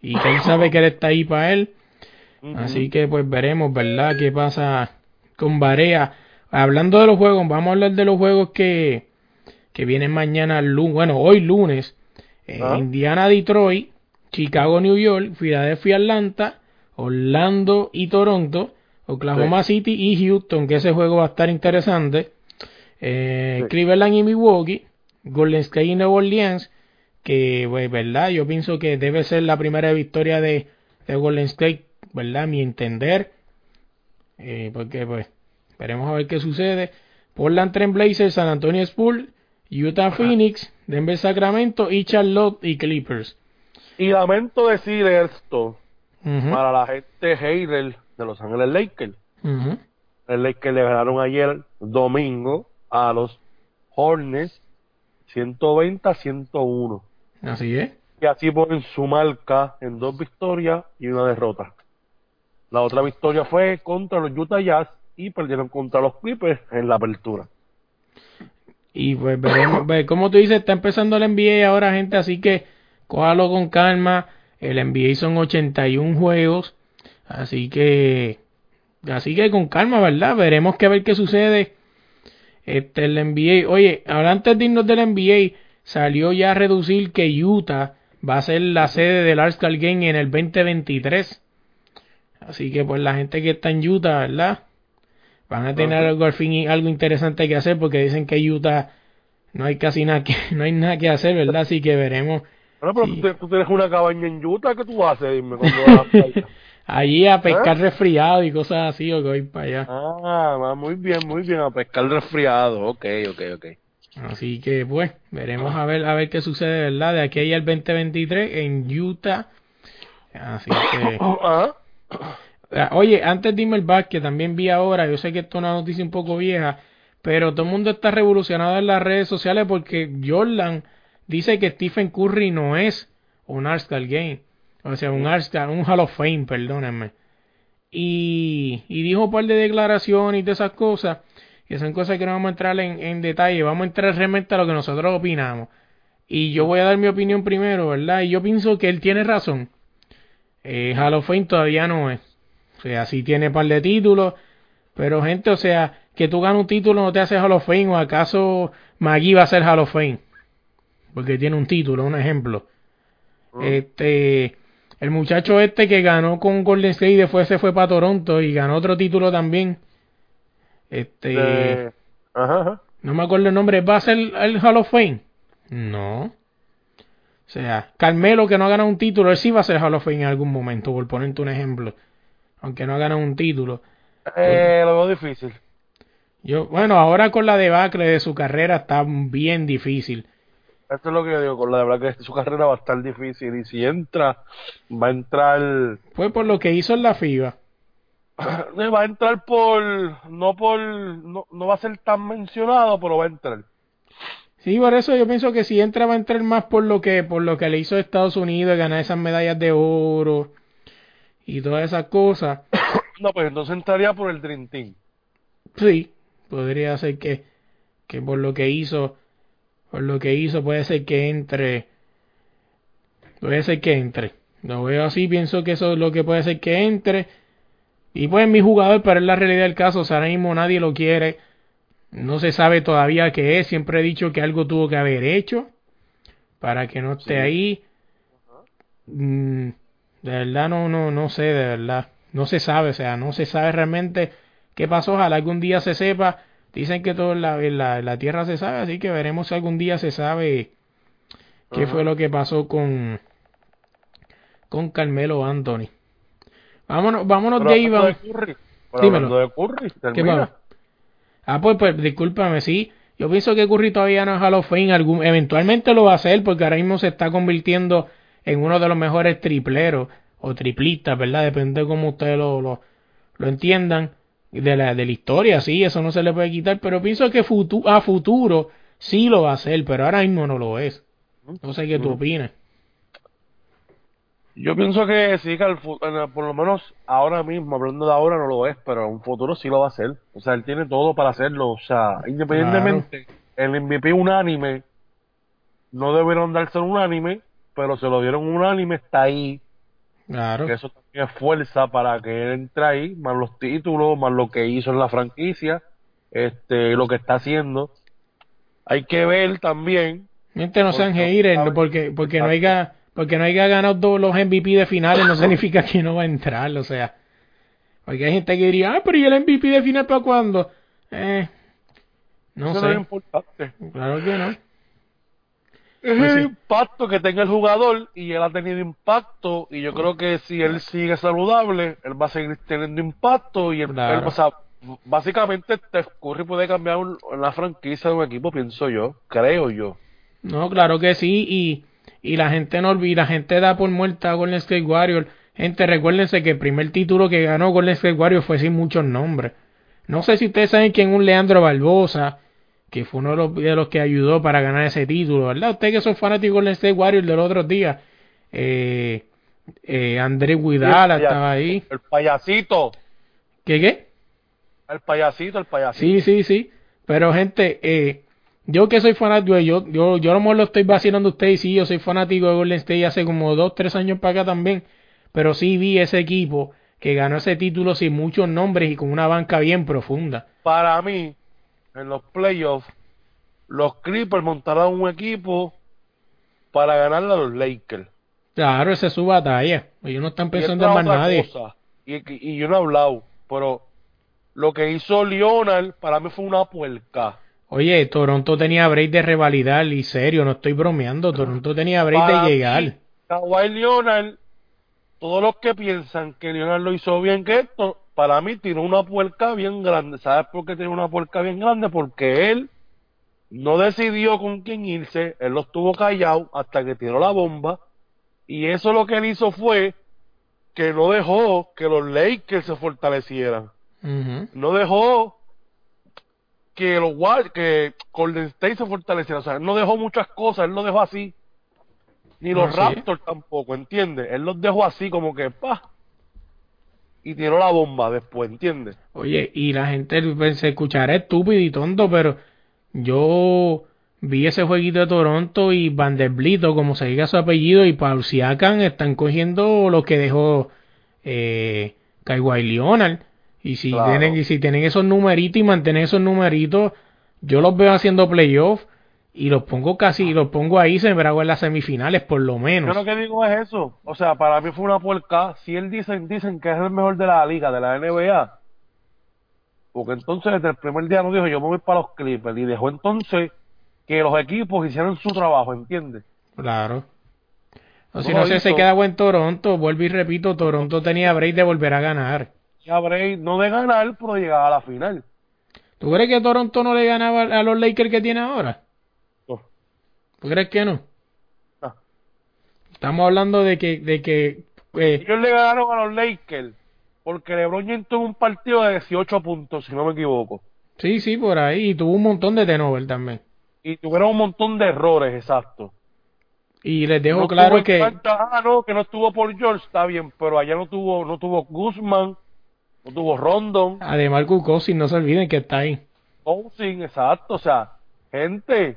y que él sabe que él está ahí para él. Así que pues veremos, ¿verdad? ¿Qué pasa con Barea? hablando de los juegos, vamos a hablar de los juegos que, que vienen mañana, bueno, hoy lunes. Eh, Ah. Indiana, Detroit, Chicago, New York, Philadelphia, Atlanta, Orlando y Toronto, Oklahoma City y Houston, que ese juego va a estar interesante. Eh, Sí. Cleveland y Milwaukee, Golden State y Nueva Orleans, que, pues, verdad, yo pienso que debe ser la primera victoria de, de Golden State, verdad, a mi entender, eh, porque, pues, esperemos a ver qué sucede. Portland Trail Blazers, San Antonio Spurs, Utah Phoenix, Denver Sacramento y Charlotte y Clippers. Y lamento decir esto para la gente hater de Los Ángeles Lakers. ujú. El Lakers le ganaron ayer domingo a los Hornets 120 a 101. Así es. Y así ponen su marca en dos victorias y una derrota. La otra victoria fue contra los Utah Jazz y perdieron contra los Clippers en la apertura. Y pues veremos, ve, como tú dices, está empezando el NBA ahora, gente, así que cójalo con calma. El NBA son 81 juegos, así que, así que con calma, ¿verdad? Veremos que ver qué sucede. Este, el NBA, oye, ahora antes de irnos del NBA, salió ya a reducir que Utah va a ser la sede del All-Star Game en el 2023. Así que pues la gente que está en Utah, ¿verdad? Van a tener algo al fin y algo interesante que hacer porque dicen que Utah no hay casi nada que no hay nada que hacer, ¿verdad? Así que veremos Bueno, pero Sí. tú, tú tienes una cabaña en Utah, ¿qué tú haces? Dime cuando vas a allí a pescar ¿Eh? resfriado y cosas así o que voy para allá. Ah, va muy bien, muy bien, a pescar resfriado. Ok, ok, ok. Así que pues veremos a ver a ver qué sucede, ¿verdad? De aquí a allá el 2023 en Utah. Así que Ah, Ah, Oye, antes dime el básquet, también vi ahora, yo sé que esto es una noticia un poco vieja, pero todo el mundo está revolucionado en las redes sociales porque Jordan dice que Stephen Curry no es un All-Star Game, o sea, un All-Star, un Hall of Fame, perdónenme. Y, y dijo un par de declaraciones y de esas cosas, que son cosas que no vamos a entrar en, en detalle, vamos a entrar realmente a lo que nosotros opinamos. Y yo voy a dar mi opinión primero, ¿verdad? Y yo pienso que él tiene razón. Eh, Hall of Fame todavía no es. O sea, sí tiene par de títulos, pero gente, o sea, que tú ganas un título no te hace Hall of Fame, o acaso Magui va a ser Hall of Fame, porque tiene un título, un ejemplo. Este, el muchacho este que ganó con Golden State y después se fue para Toronto y ganó otro título también. Este, eh, ajá, ajá. no me acuerdo el nombre, ¿va a ser el Hall of Fame? No. O sea, Carmelo que no ha ganado un título, él sí va a ser Hall of Fame en algún momento, por ponerte un ejemplo. Aunque no ha ganado un título. Eh, lo veo difícil. Yo, bueno, ahora con la debacle de su carrera está bien difícil. Esto es lo que yo digo, con la verdad que su carrera va a estar difícil y si entra, va a entrar, Fue por lo que hizo en la FIBA. va a entrar por, no por, no, no va a ser tan mencionado, pero va a entrar. Sí, por eso yo pienso que si entra va a entrar más por lo que por lo que le hizo Estados Unidos, ganar esas medallas de oro y todas esas cosas. No, pues entonces entraría por el Dream Team. Sí, podría ser que, que por lo que hizo, por lo que hizo puede ser que entre, puede ser que entre. Lo veo así, pienso que eso es lo que puede ser que entre. Y pues mi jugador, pero es la realidad del caso, o sea, ahora mismo nadie lo quiere. No se sabe todavía qué es, siempre he dicho que algo tuvo que haber hecho para que no esté ahí. Mm, de verdad no, no, no sé, de verdad. No se sabe, o sea, no se sabe realmente qué pasó. Ojalá algún día se sepa. Dicen que todo en la, en la, en la tierra se sabe, así que veremos si algún día se sabe qué Ajá. fue lo que pasó con, con Carmelo Anthony. Vámonos, vámonos Pero de ahí, vamos. de Curry, pero Dímelo. hablando de Curry, ¿Qué pasa? Ah, pues, pues, discúlpame, sí. Yo pienso que Curry todavía no es Hall of Fame. Algún, eventualmente lo va a hacer porque ahora mismo se está convirtiendo en uno de los mejores tripleros o triplistas, ¿verdad? Depende de cómo ustedes lo, lo, lo entiendan de la, de la historia, sí, eso no se le puede quitar. Pero pienso que futu a futuro sí lo va a hacer, pero ahora mismo no lo es. No sé qué tú opinas. Yo pienso que sí, que el- por lo menos ahora mismo, hablando de ahora, no lo es, pero en un futuro sí lo va a hacer. O sea, él tiene todo para hacerlo. O sea, independientemente, el MVP unánime, no debieron darse un unánime, pero se lo dieron un unánime, está ahí. Claro. Que eso también es fuerza para que él entre ahí, más los títulos, más lo que hizo en la franquicia. este, lo que está haciendo. Hay que ver también, Gente, no sean haters, porque, porque no haya, porque no haya ganado todos los MVP de finales no significa que no va a entrar, o sea. Porque hay gente que diría, ah, pero ¿y el MVP de final para cuándo? Eh, no eso no es sé, importante. claro que no. Es Pues el sí. impacto que tenga el jugador y él ha tenido impacto y yo creo que si él sigue saludable, él va a seguir teniendo impacto y él, Claro. él- o sea, básicamente Steph Curry puede cambiar un- la franquicia de un equipo, pienso yo, creo yo. No, claro que sí, y, y la gente no olvida, la gente da por muerta a Golden State Warriors. Gente, recuérdense que el primer título que ganó Golden State Warriors fue sin muchos nombres. No sé si ustedes saben quién es un Leandro Barbosa, que fue uno de los, de los que ayudó para ganar ese título, ¿verdad? Ustedes que son fanáticos de Golden State Warriors de los otros días. Eh, eh, Andrés Guidala Sí, estaba ahí. El payasito, ¿Qué qué? el payasito, el payasito. Sí, sí, sí. Pero gente, eh, yo que soy fanático, yo, yo, yo a lo mejor lo estoy vacilando a ustedes, sí, yo soy fanático de Golden State hace como dos, tres años para acá también, pero sí vi ese equipo que ganó ese título sin muchos nombres y con una banca bien profunda. Para mí, en los playoffs, los Clippers montaron un equipo para ganarle a los Lakers. Claro, esa es su batalla. Ellos no están pensando en más nadie. cosa, y, y yo no he hablado, pero lo que hizo Leonard para mí fue una puerca. Oye, Toronto tenía break de revalidar, y serio, no estoy bromeando, Toronto tenía break Para de llegar. Kawhi Leonard, todos los que piensan que Leonard lo hizo bien que esto, para mí tiró una puerca bien grande. ¿Sabes por qué tiró una puerca bien grande? Porque él no decidió con quién irse, él lo estuvo callado hasta que tiró la bomba. Y eso lo que él hizo fue que no dejó que los Lakers se fortalecieran. No dejó que los que Golden State se fortaleciera, o sea, él no dejó muchas cosas, él lo dejó así. Ni los es. Raptors tampoco, ¿entiendes? Él los dejó así como que pa y tiró la bomba después, ¿entiendes? Oye, y la gente pues, se escuchará estúpido y tonto, pero yo vi ese jueguito de Toronto y Vanderbilt, o como se diga su apellido, y Paul Siakam están cogiendo lo que dejó eh, Kawhi Leonard. Y si, Claro. tienen, y si tienen esos numeritos y mantienen esos numeritos, yo los veo haciendo playoff y los pongo casi, los pongo ahí sembrados en las semifinales, por lo Yo menos. lo que digo es eso, o sea, para mí fue una puerca, si él dicen, dicen que es el mejor de la liga, de la NBA, porque entonces desde el primer día no dijo yo me voy para los Clippers y dejó entonces que los equipos hicieran su trabajo, ¿entiendes? Claro. O si No sé, se queda en Toronto, vuelvo y repito, Toronto tenía break de volver a ganar. Bray no de ganar, pero de llegar a la final. ¿Tú crees que Toronto no le ganaba a los Lakers que tiene ahora? No. ¿Tú crees que no? No. Estamos hablando de que, de que eh, Ellos le ganaron a los Lakers porque LeBron James tuvo un partido de 18 puntos, si no me equivoco. sí, sí, por ahí, y tuvo un montón de turnover también. Y tuvieron un montón de errores, exacto. Y les dejo No claro que ah, no, que no estuvo por George, está bien, pero allá no tuvo, no tuvo Guzmán, no tuvo Rondon, además Kukosi, no se olviden que está ahí. Cousins, exacto, o sea, gente,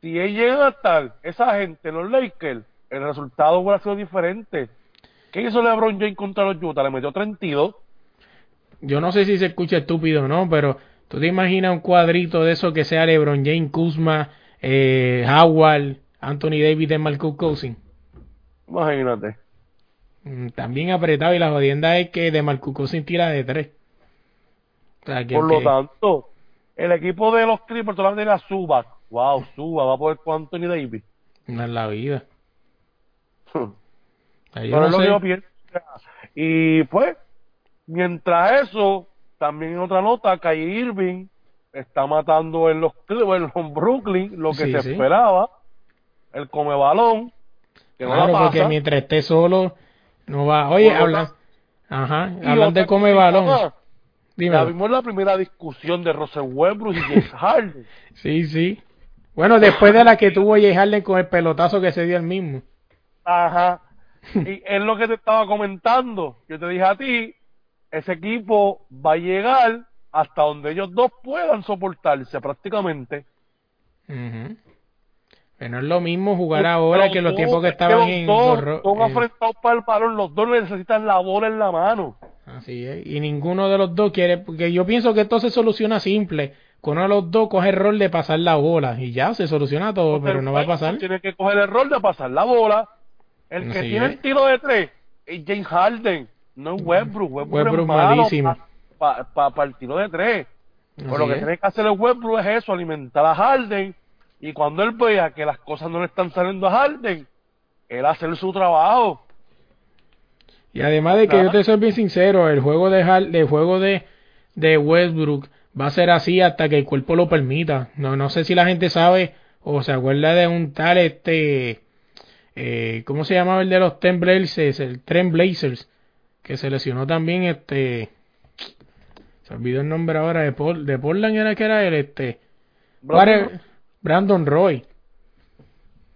si ellos llegan a estar, esa gente, los Lakers, el resultado hubiera sido diferente. ¿Qué hizo LeBron James contra los Utah? Le metió 32. Yo no sé si se escucha estúpido o no, pero tú te imaginas un cuadrito de eso que sea LeBron James, Kuzma, eh, Howard, Anthony Davis, de Marcus Cousins. Imagínate. Mm, También apretado y la jodienda es que de Marcus Cousins tira de tres. O sea, que- Por lo que- tanto, el equipo de los Clippers todavía tiene a Suba. Wow, Suba va a poder con Anthony Davis. no es la vida. Yo Pero no es lo que yo pienso. Y pues, mientras eso, también en otra nota, Kyrie Irving está matando en los, Clippers, en los Brooklyn lo que Sí, se sí. esperaba. El come balón, que no Claro, la porque mientras esté solo, no va. Oye, Por lo habla. tanto- Ajá, hablan de come balón. Ya Dime. vimos la primera discusión de Russell Westbrook y James Harden. Sí, sí. Bueno, después de la que tuvo Jay Harden con el pelotazo que se dio el mismo. Ajá. Y es lo que te estaba comentando. Yo te dije a ti, ese equipo va a llegar hasta donde ellos dos puedan soportarse prácticamente. Ujú. Que no es lo mismo jugar Pero ahora que los tiempos que es estaban los en... dos gorro- son en- afrentados para el balón, los dos necesitan la bola en la mano. Así es. Y ninguno de los dos quiere, porque yo pienso que esto se soluciona simple. Que uno de los dos coge el rol de pasar la bola y ya se soluciona todo, pero no va a pasar. Tiene que coger el rol de pasar la bola. El que Así tiene es. el tiro de tres es James Harden, no es Westbrook. Westbrook, Westbrook es malísimo. para el tiro de tres. Pero lo que es. tiene que hacer el Westbrook es eso, alimentar a Harden. Y cuando él vea que las cosas no le están saliendo a Harden, él hacer su trabajo. Y además de que Claro. yo te soy bien sincero, el juego de Hal- el juego de, de Westbrook va a ser así hasta que el cuerpo lo permita. No, no sé si la gente sabe o se acuerda de un tal este eh, ¿cómo se llamaba el de los Ten Blazers? El Trent Blazers, que se lesionó también este se olvidó el nombre ahora de Paul, de Portland era que era el este Brandon Roy.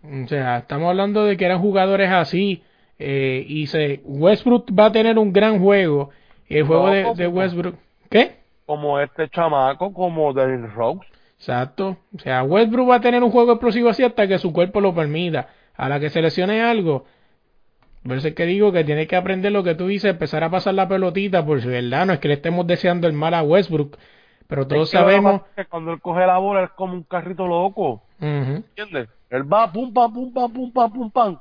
O sea, estamos hablando de que eran jugadores así. eh, y se Westbrook va a tener un gran juego. Y el juego No, de, Westbrook. ¿Qué? Como este chamaco, como Derrick Rose. Exacto. O sea, Westbrook va a tener un juego explosivo así hasta que su cuerpo lo permita. A la que se lesione algo. Por eso es que digo que tiene que aprender lo que tú dices, empezar a pasar la pelotita, por si verdad no es que le estemos deseando el mal a Westbrook. Pero todos Es que sabemos. que cuando él coge la bola es como un carrito loco. Ujú. ¿Entiendes? Él va pum pam pum pam pum pam pum pam.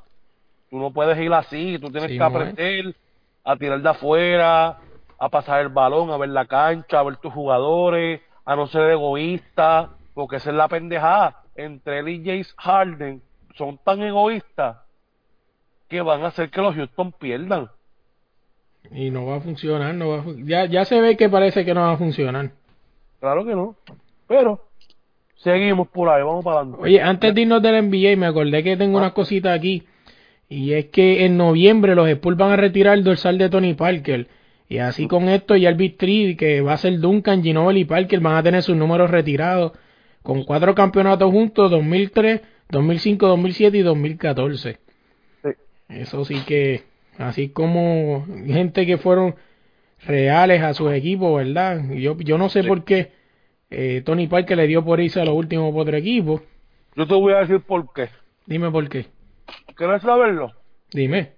Tú no puedes ir así, tú tienes Sí, que es. aprender a tirar de afuera, a pasar el balón, a ver la cancha, a ver tus jugadores, a no ser egoísta, porque esa es la pendejada. Entre él y James Harden son tan egoístas que van a hacer que los Houston pierdan. Y no va a funcionar. No va a ya, ya se ve que parece que no va a funcionar. Claro que no. Pero seguimos por ahí, vamos para adelante. Oye, antes de irnos del NBA, me acordé que tengo unas cositas aquí. Y es que en noviembre los Spurs van a retirar el dorsal de Tony Parker. Y así con esto ya el Big Three, que va a ser Duncan, Ginobili y Parker, van a tener sus números retirados. Con cuatro campeonatos juntos, 2003, 2005, 2007 y 2014. Sí. Eso sí que, así como gente que fueron reales a sus equipos, ¿verdad? Yo, yo no sé Sí. por qué eh, Tony Parker le dio por irse a los últimos por otro equipo. Yo te voy a decir por qué. Dime por qué. ¿Quieres saberlo? Dime.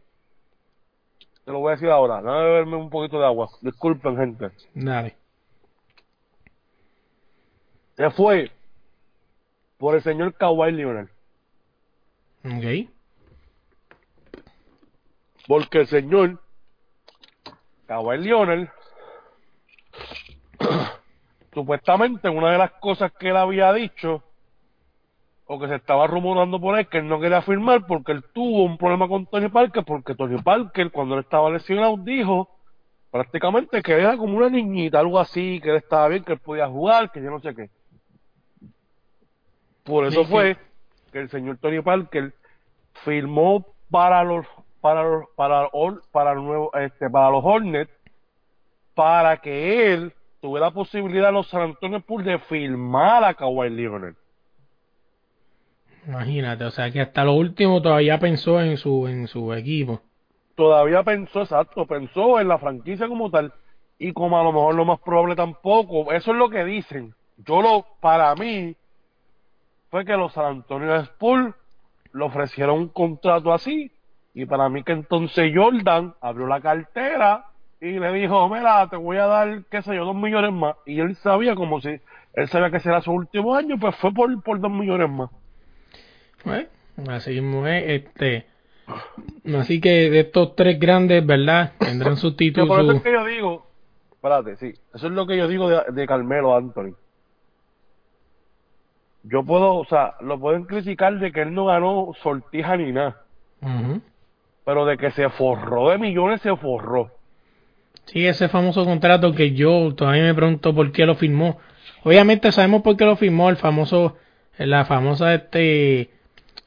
Te lo voy a decir ahora. Beberme un poquito de agua. Disculpen, gente. Dale. Se fue por el señor Kawhi Leonard. Ok. Porque el señor Kawhi Leonard, supuestamente una de las cosas que él había dicho, o que se estaba rumorando por ahí, que él no quería firmar porque él tuvo un problema con Tony Parker, porque Tony Parker, cuando él estaba lesionado, dijo prácticamente que era como una niñita, algo así, que él estaba bien, que él podía jugar, que yo no sé qué. Por eso fue que el señor Tony Parker firmó para los para los para para los nuevos este para los Hornets para que él tuviera la posibilidad los San Antonio Spurs de firmar a Kawhi Leonard. Imagínate, o sea que hasta lo último todavía pensó en su en su equipo. Todavía pensó, exacto, pensó en la franquicia como tal y como a lo mejor lo más probable tampoco, eso es lo que dicen. Yo lo para mí fue que los San Antonio Spurs le ofrecieron un contrato así y para mí que entonces Jordan abrió la cartera y le dijo, mira, te voy a dar, qué sé yo, dos millones más. Y él sabía como si, él sabía que será su último año, pues fue por, por dos millones más. ¿Eh? Así mismo es, este. Así que de estos tres grandes, ¿verdad? Tendrán Que por eso es que yo digo, espérate, sí, eso es lo que yo digo de, de Carmelo Anthony. Yo puedo, o sea, lo pueden criticar de que él no ganó sortija ni nada, Ujú. Pero de que se forró de millones, se forró. Sí, ese famoso contrato que yo todavía me pregunto por qué lo firmó. Obviamente sabemos por qué lo firmó, el famoso, la famosa este,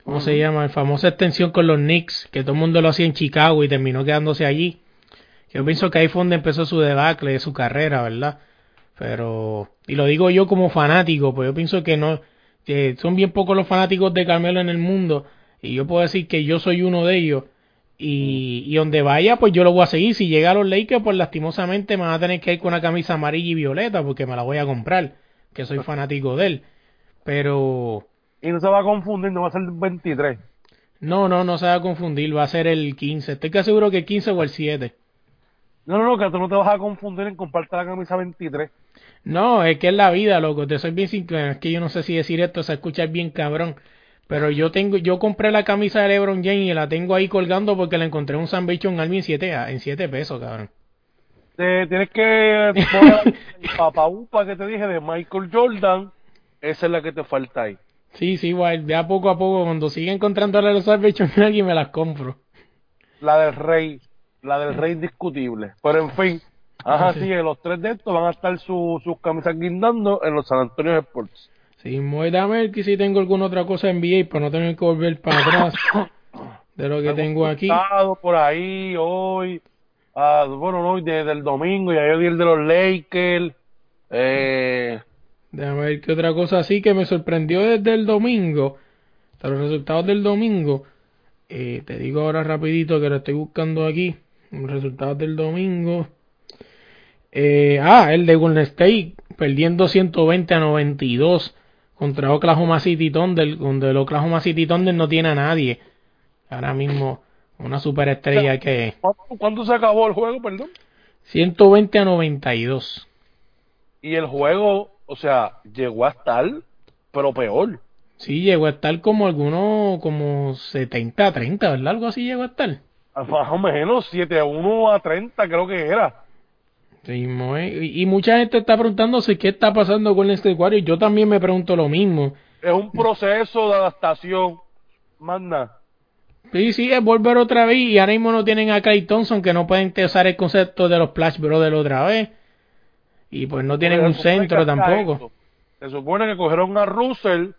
¿cómo se llama? La famosa extensión con los Knicks, que todo el mundo lo hacía en Chicago y terminó quedándose allí. Yo pienso que ahí fue donde empezó su debacle de su carrera, ¿verdad? Pero, y lo digo yo como fanático, pues yo pienso que no, que son bien pocos los fanáticos de Carmelo en el mundo, y yo puedo decir que yo soy uno de ellos, y, y donde vaya, pues yo lo voy a seguir. Si llega a los Lakers, pues lastimosamente me van a tener que ir con una camisa amarilla y violeta, porque me la voy a comprar, que soy fanático de él. Pero, Y no se va a confundir, no va a ser el 23. No, no, no se va a confundir, va a ser el 15. Estoy casi seguro que el 15 o el 7. No, no, no, que tú no te vas a confundir en comprarte la camisa 23. No, es que es la vida, loco. Te soy bien sincero. Es que yo no sé si decir esto se escucha bien cabrón. Pero yo tengo, yo compré la camisa de LeBron James y la tengo ahí colgando porque la encontré en un Salvation Army en 7 en siete pesos, cabrón. Te- tienes que poner el papaupa que te dije de Michael Jordan. Esa es la que te falta ahí. Sí, sí, igual, ya poco a poco, cuando siga encontrando los Salvation Army me las compro. La del rey. La del rey indiscutible. Pero en fin. Ajá, Ah, sí. sí, los tres de estos van a estar su- sus camisas guindando en los San Antonio Sports. Sí, voy a ver que si tengo alguna otra cosa en NBA para no tener que volver para atrás de lo que tengo aquí. Por ahí hoy. ah, bueno, no, desde el domingo. Ya yo di el de los Lakers. Eh, Déjame ver qué otra cosa así que me sorprendió desde el domingo. Hasta los resultados del domingo. Eh, te digo ahora rapidito que lo estoy buscando aquí. Los resultados del domingo. Eh, ah, el de Golden State perdiendo 120 a 92 contra Oklahoma City Thunder, donde el Oklahoma City Thunder no tiene a nadie. Ahora mismo una superestrella que ¿cuánto, cuánto se acabó el juego, perdón? 120 a 92. Y el juego, o sea, llegó a estar, pero peor. Sí, llegó a estar como algunos, como 70 a 30, ¿verdad? Algo así llegó a estar. Más o menos 7 a 1 a 30 creo que era. Sí, mo- y, y mucha gente está preguntándose qué está pasando con este Warriors. Yo también me pregunto lo mismo. Es un proceso de adaptación. Más nada. Sí, sí, es volver otra vez y ahora mismo no tienen a Clay Thompson que no pueden usar el concepto de los Flash Brothers otra vez. Y pues no tienen Se un centro tampoco. esto, Se supone que cogieron a Russell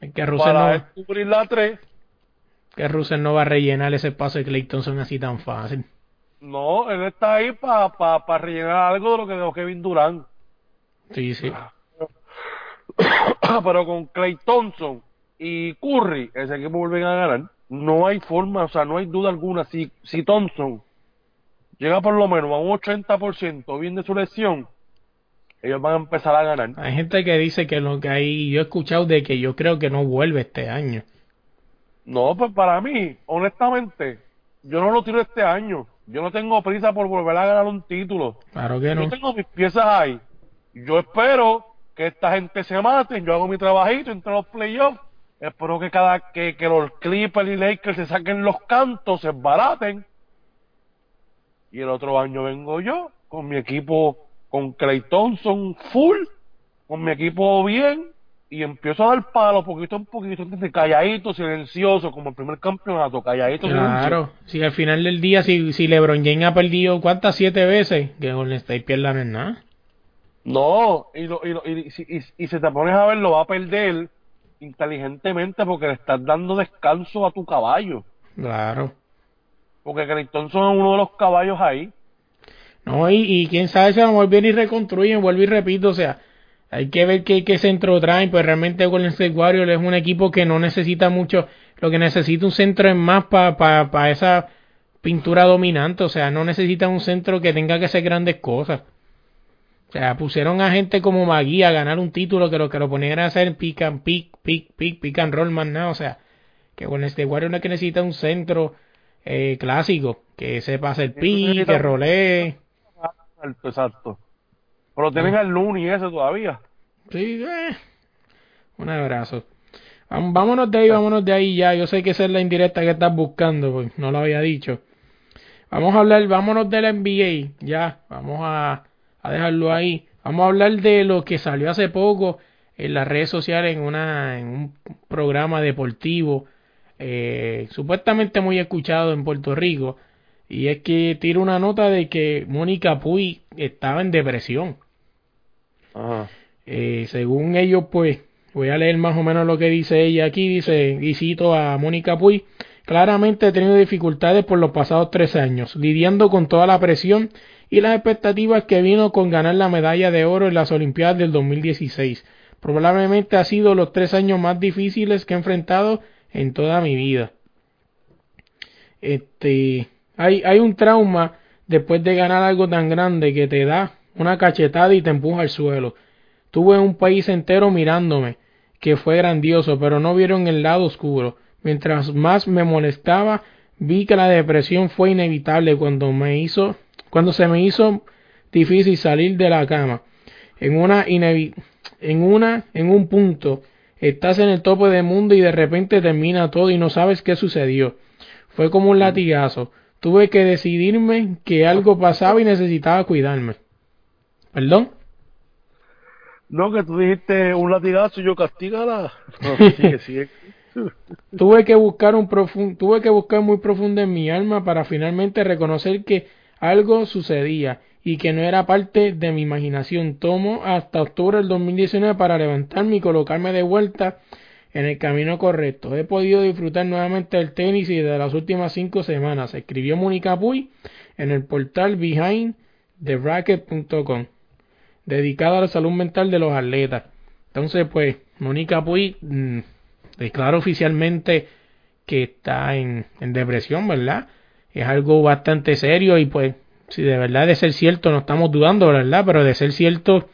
Es que Russell, para no, la 3. que Russell no va a rellenar ese paso de Clay Thompson así tan fácil. No, él está ahí para pa, pa rellenar algo de lo que dejó Kevin Durant. Sí, sí. Pero con Clay Thompson y Curry, ese equipo vuelven a ganar. No hay forma, o sea, no hay duda alguna. Si, si Thompson llega por lo menos a un 80% bien de su lesión, ellos van a empezar a ganar. Hay gente que dice que lo que hay, yo he escuchado de que yo creo que no vuelve este año. No, pues para mí, honestamente, yo no lo tiro este año. Yo no tengo prisa por volver a ganar un título. Claro que no. Yo tengo mis piezas ahí. Yo espero que esta gente se maten. Yo hago mi trabajito entre los playoffs. Espero que cada que, que los Clippers y Lakers se saquen los cantos, se embaraten. Y el otro año vengo yo con mi equipo, con Clay Thompson full, con mi equipo bien, y empiezo a dar palo poquito en poquito, ¿entiendes? calladito, silencioso, como el primer campeonato, calladito, silencioso. Claro, si al final del día, si, si LeBron James ha perdido, ¿cuántas? Siete veces, que Golden State pierda no es nada. No, y, lo, y, lo- y, si- y- y si te pones a ver, lo va a perder inteligentemente porque le estás dando descanso a tu caballo. Claro. Porque Clay Thompson es uno de los caballos ahí. No, y, y quién sabe si a lo mejor viene y reconstruyen, vuelvo y repito, o sea, hay que ver qué, qué centro traen, pues realmente Golden State Warriors es un equipo que no necesita mucho, lo que necesita un centro es más para pa, pa esa pintura dominante, o sea, no necesita un centro que tenga que hacer grandes cosas. O sea, pusieron a gente como Magui a ganar un título que lo que lo ponían era hacer pick and pick, pick, pick, pick and roll más nada, o sea, que Golden State Warriors no es que necesita un centro eh, clásico, que sepa hacer pick, que rolee. Exacto, exacto. Pero tienen al Looney ese todavía. Sí, eh. Un abrazo. Vámonos de ahí, vámonos de ahí ya. Yo sé que esa es la indirecta que estás buscando, pues no lo había dicho. Vamos a hablar, vámonos del NBA, ya. Vamos a, a dejarlo ahí. Vamos a hablar de lo que salió hace poco en las redes sociales en, una, en un programa deportivo eh, supuestamente muy escuchado en Puerto Rico. Y es que tira una nota de que Mónica Puy estaba en depresión. Eh, según ellos, pues, voy a leer más o menos lo que dice ella aquí. Dice, y cito a Mónica Puy, claramente he tenido dificultades por los pasados tres años, lidiando con toda la presión y las expectativas que vino con ganar la medalla de oro en las Olimpiadas del 2016. Probablemente ha sido los tres años más difíciles que he enfrentado en toda mi vida. Este, hay, hay un trauma después de ganar algo tan grande que te da una cachetada y te empuja al suelo Tuve un país entero mirándome, que fue grandioso, pero no vieron el lado oscuro. Mientras más me molestaba, vi que la depresión fue inevitable cuando me hizo, cuando se me hizo difícil salir de la cama. En una en una, en un punto, estás en el tope del mundo y de repente termina todo y no sabes qué sucedió. Fue como un latigazo. Tuve que decidirme que algo pasaba y necesitaba cuidarme. ¿Perdón? No, que tú dijiste un latigazo y yo castígala. No, sigue, sigue. tuve que buscar un profun tuve que buscar muy profundo en mi alma para finalmente reconocer que algo sucedía y que no era parte de mi imaginación. Tomo hasta octubre del 2019 para levantarme y colocarme de vuelta en el camino correcto. He podido disfrutar nuevamente del tenis y de las últimas cinco semanas. Escribió Mónica Puy en el portal behindtheracket.com dedicado a la salud mental de los atletas. Entonces, pues, Mónica Puy mmm, declara oficialmente que está en, en depresión, ¿verdad? Es algo bastante serio y pues si de verdad de ser cierto, no estamos dudando, ¿verdad? Pero de ser cierto,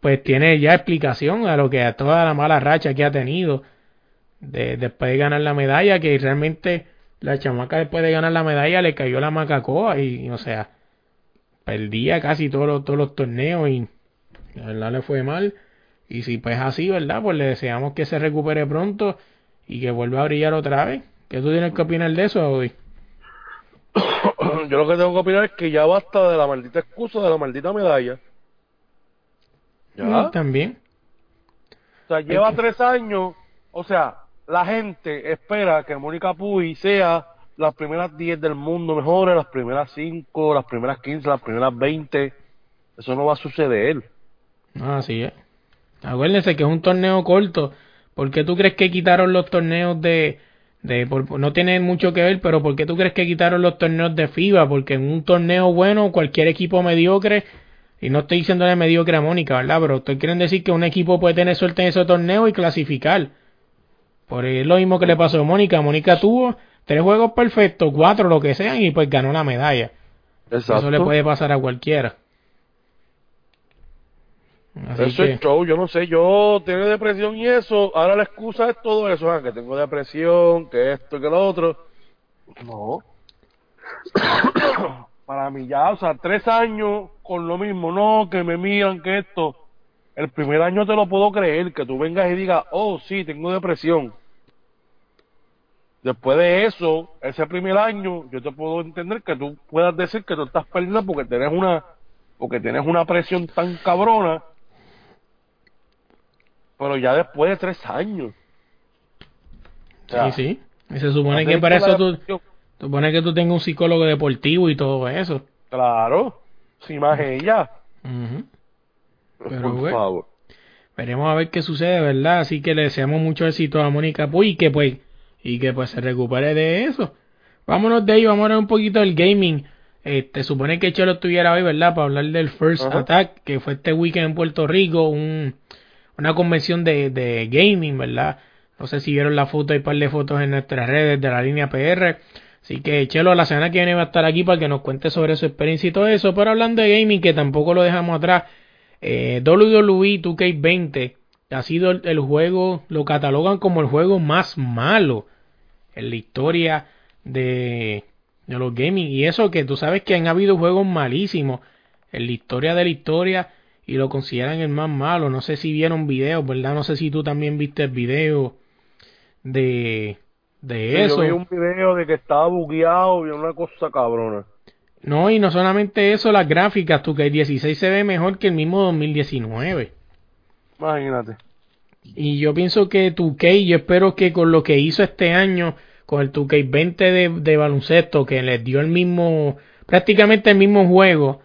pues tiene ya explicación a lo que a toda la mala racha que ha tenido de, después de ganar la medalla, que realmente la chamaca después de ganar la medalla le cayó la macacoa y, o sea, perdía casi todos los, todos los torneos y verdad le fue mal. Y si pues así, ¿verdad? Pues le deseamos que se recupere pronto y que vuelva a brillar otra vez. ¿Qué tú tienes que opinar de eso, hoy? Yo lo que tengo que opinar es que ya basta de la maldita excusa de la maldita medalla. ¿Ya? También. O sea, lleva tres años, o sea, la gente espera que Mónica Puy sea las primeras 10 del mundo mejores, las primeras 5, las primeras 15, las primeras 20. Eso no va a suceder. Ah, sí, es. Acuérdense que es un torneo corto. ¿Por qué tú crees que quitaron los torneos de, de por, no tiene mucho que ver, pero ¿por qué tú crees que quitaron los torneos de FIBA? Porque en un torneo bueno, cualquier equipo mediocre, y no estoy diciéndole mediocre a Mónica, ¿verdad? Pero ustedes quieren decir que un equipo puede tener suerte en ese torneo y clasificar. Por es lo mismo que le pasó a Mónica. Mónica tuvo tres juegos perfectos, cuatro, lo que sean, y pues ganó la medalla. Exacto. Eso le puede pasar a cualquiera. Así eso que... es show, yo no sé, yo tengo depresión y eso, ahora la excusa es todo eso, ah, que tengo depresión, que esto, que lo otro. No. Para mí ya, o sea, tres años con lo mismo, no, que me miran, que esto. El primer año te lo puedo creer, que tú vengas y digas, oh, sí, tengo depresión. Después de eso, ese primer año, yo te puedo entender que tú puedas decir que tú estás perdiendo porque tienes una, porque tienes una presión tan cabrona pero ya después de tres años. O sea, sí, sí. Y se supone que para eso tú, supone que tú tengas un psicólogo deportivo y todo eso. Claro, si más ella. Uh -huh. Pero Por favor. veremos a ver qué sucede, ¿verdad? Así que le deseamos mucho éxito a Mónica Puy y que pues, y que pues se recupere de eso. Vámonos de ahí, vamos a hablar un poquito del gaming. Este, supone que Chelo estuviera hoy, ¿verdad? Para hablar del First. Attack, que fue este weekend en Puerto Rico, un, una convención de, de gaming, ¿verdad? No sé si vieron la foto, hay un par de fotos en nuestras redes de la línea PR. Así que Chelo la semana que viene va a estar aquí para que nos cuente sobre su experiencia y todo eso. Pero hablando de gaming, que tampoco lo dejamos atrás, eh, WWE 2K20 ha sido el, el juego, lo catalogan como el juego más malo en la historia de, de los gaming. Y eso que tú sabes que han habido juegos malísimos en la historia de la historia y lo consideran el más malo. No sé si vieron videos, ¿verdad? No sé si tú también viste el video de, de Sí, eso. Yo vi un video de que estaba bugueado y una cosa cabrona. No, y no solamente eso, las gráficas, tú que el 16 se ve mejor que el mismo 2019. Imagínate. Y yo pienso que 2K, yo espero que con lo que hizo este año, con el 2K20 de, de baloncesto, que les dio el mismo, prácticamente el mismo juego,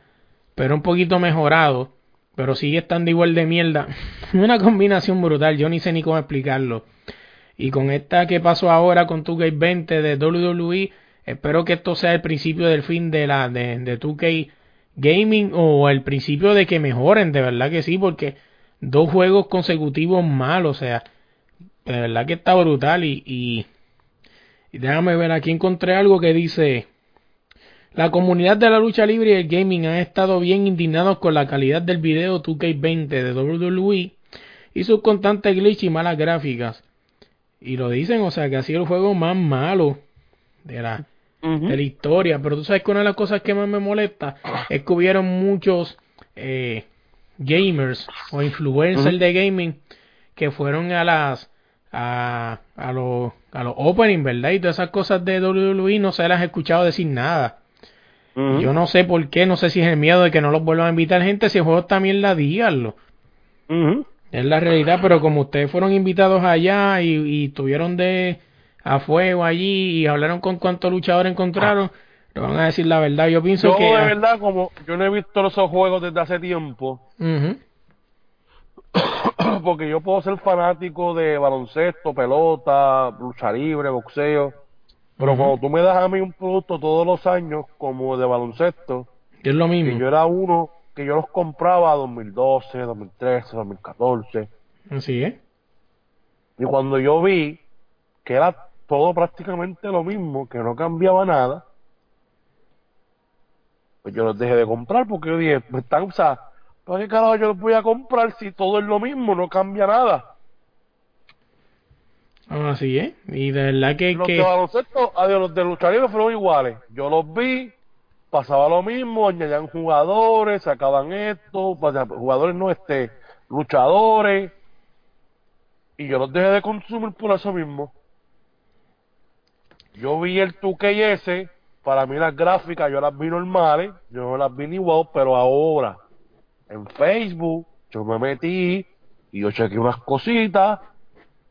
pero un poquito mejorado, pero sigue estando igual de mierda. Una combinación brutal, yo ni sé ni cómo explicarlo. Y con esta que pasó ahora con 2K20 de WWE, espero que esto sea el principio del fin de la de, de 2K Gaming o el principio de que mejoren, de verdad que sí, porque dos juegos consecutivos malos, o sea, de verdad que está brutal y, y, y déjame ver, aquí encontré algo que dice, La comunidad de la lucha libre y el gaming han estado bien indignados con la calidad del video 2K20 de WWE y sus constantes glitch y malas gráficas. Y lo dicen, o sea, que ha sido el juego más malo de la, de la historia. Pero tú sabes que una de las cosas que más me molesta es que hubieron muchos eh, gamers o influencers de gaming que fueron a las a, a los a los opening, ¿verdad? Y todas esas cosas de WWE no se las he escuchado decir nada. Yo no sé por qué, no sé si es el miedo de que no los vuelvan a invitar gente, si el juego también la díganlo. Ujú. Es la realidad, pero como ustedes fueron invitados allá y, y tuvieron de a fuego allí y hablaron con cuántos luchadores encontraron, le van a decir la verdad. Yo pienso Yo que... de ah, verdad, como yo no he visto esos juegos desde hace tiempo, porque yo puedo ser fanático de baloncesto, pelota, lucha libre, boxeo, pero cuando tú me das a mí un producto todos los años como de baloncesto, Es lo que mismo. yo era uno que yo los compraba 2012, 2013, 2014, Así es. y cuando yo vi que era todo prácticamente lo mismo, que no cambiaba nada, pues yo los dejé de comprar porque yo dije, me están, o sea, ¿para qué carajo yo los voy a comprar si todo es lo mismo, no cambia nada? Así es. Y de verdad que... Los que de baloncesto, los de lucha libre fueron iguales. Yo los vi, pasaba lo mismo, añadían jugadores, sacaban esto, jugadores no, este, luchadores, y yo los dejé de consumir por eso mismo. Yo vi el 2KS, para mí las gráficas yo las vi normales, yo no las vi ni wow, pero ahora en Facebook yo me metí y yo chequeé unas cositas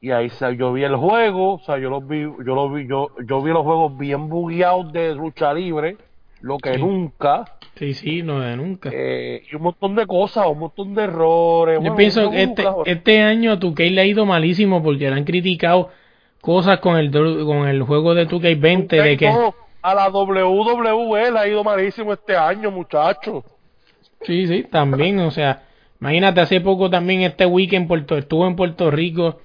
y ahí yo vi el juego, o sea, yo los vi, yo los vi, yo, yo vi los juegos bien bugueados de lucha libre, lo que Sí. nunca, Sí, sí, no de nunca. eh, y un montón de cosas, un montón de errores. Yo bueno, pienso que este, nunca, este año 2K le ha ido malísimo porque le han criticado cosas con el, con el juego de 2K20 de que... no, a la WWE le ha ido malísimo este año, muchachos. Sí, sí, también, o sea, imagínate, hace poco también este weekend Puerto, estuvo en Puerto Rico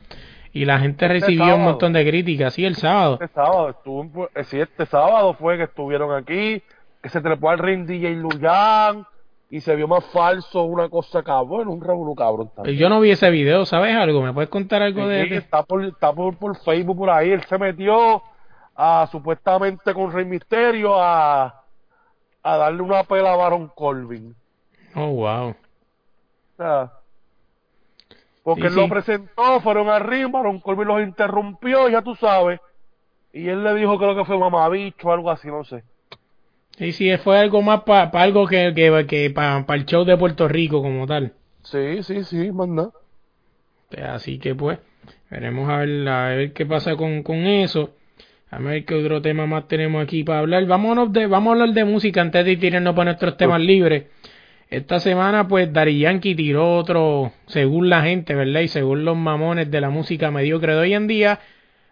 y la gente recibió un montón de críticas, sí, el sábado. Este sábado estuvo, eh, sí, este sábado fue que estuvieron aquí, que se trepó al ring DJ Luyan y se vio más falso, una cosa cabrón, un revolú cabrón también. Yo no vi ese video, ¿sabes algo? ¿Me puedes contar algo Sí, de...? de- está por, está por, por Facebook por ahí, él se metió a supuestamente con Rey Misterio a, a darle una pela a Baron Corbin. Oh, wow. O sea, porque Sí, él lo presentó, fueron al ring, Baron Corbin los interrumpió, ya tú sabes. Y él le dijo creo que fue mamabicho o algo así, no sé. Sí, sí, fue algo más para algo que, que, que para el show de Puerto Rico como tal. Sí, sí, sí, manda. Así que pues, veremos a ver, a ver qué pasa con, con eso. A ver qué otro tema más tenemos aquí para hablar. Vámonos de, vamos a hablar de música antes de tirarnos para nuestros temas libres. Esta semana, pues, Dari Yankee tiró otro, según la gente, ¿verdad? Y según los mamones de la música mediocre de hoy en día,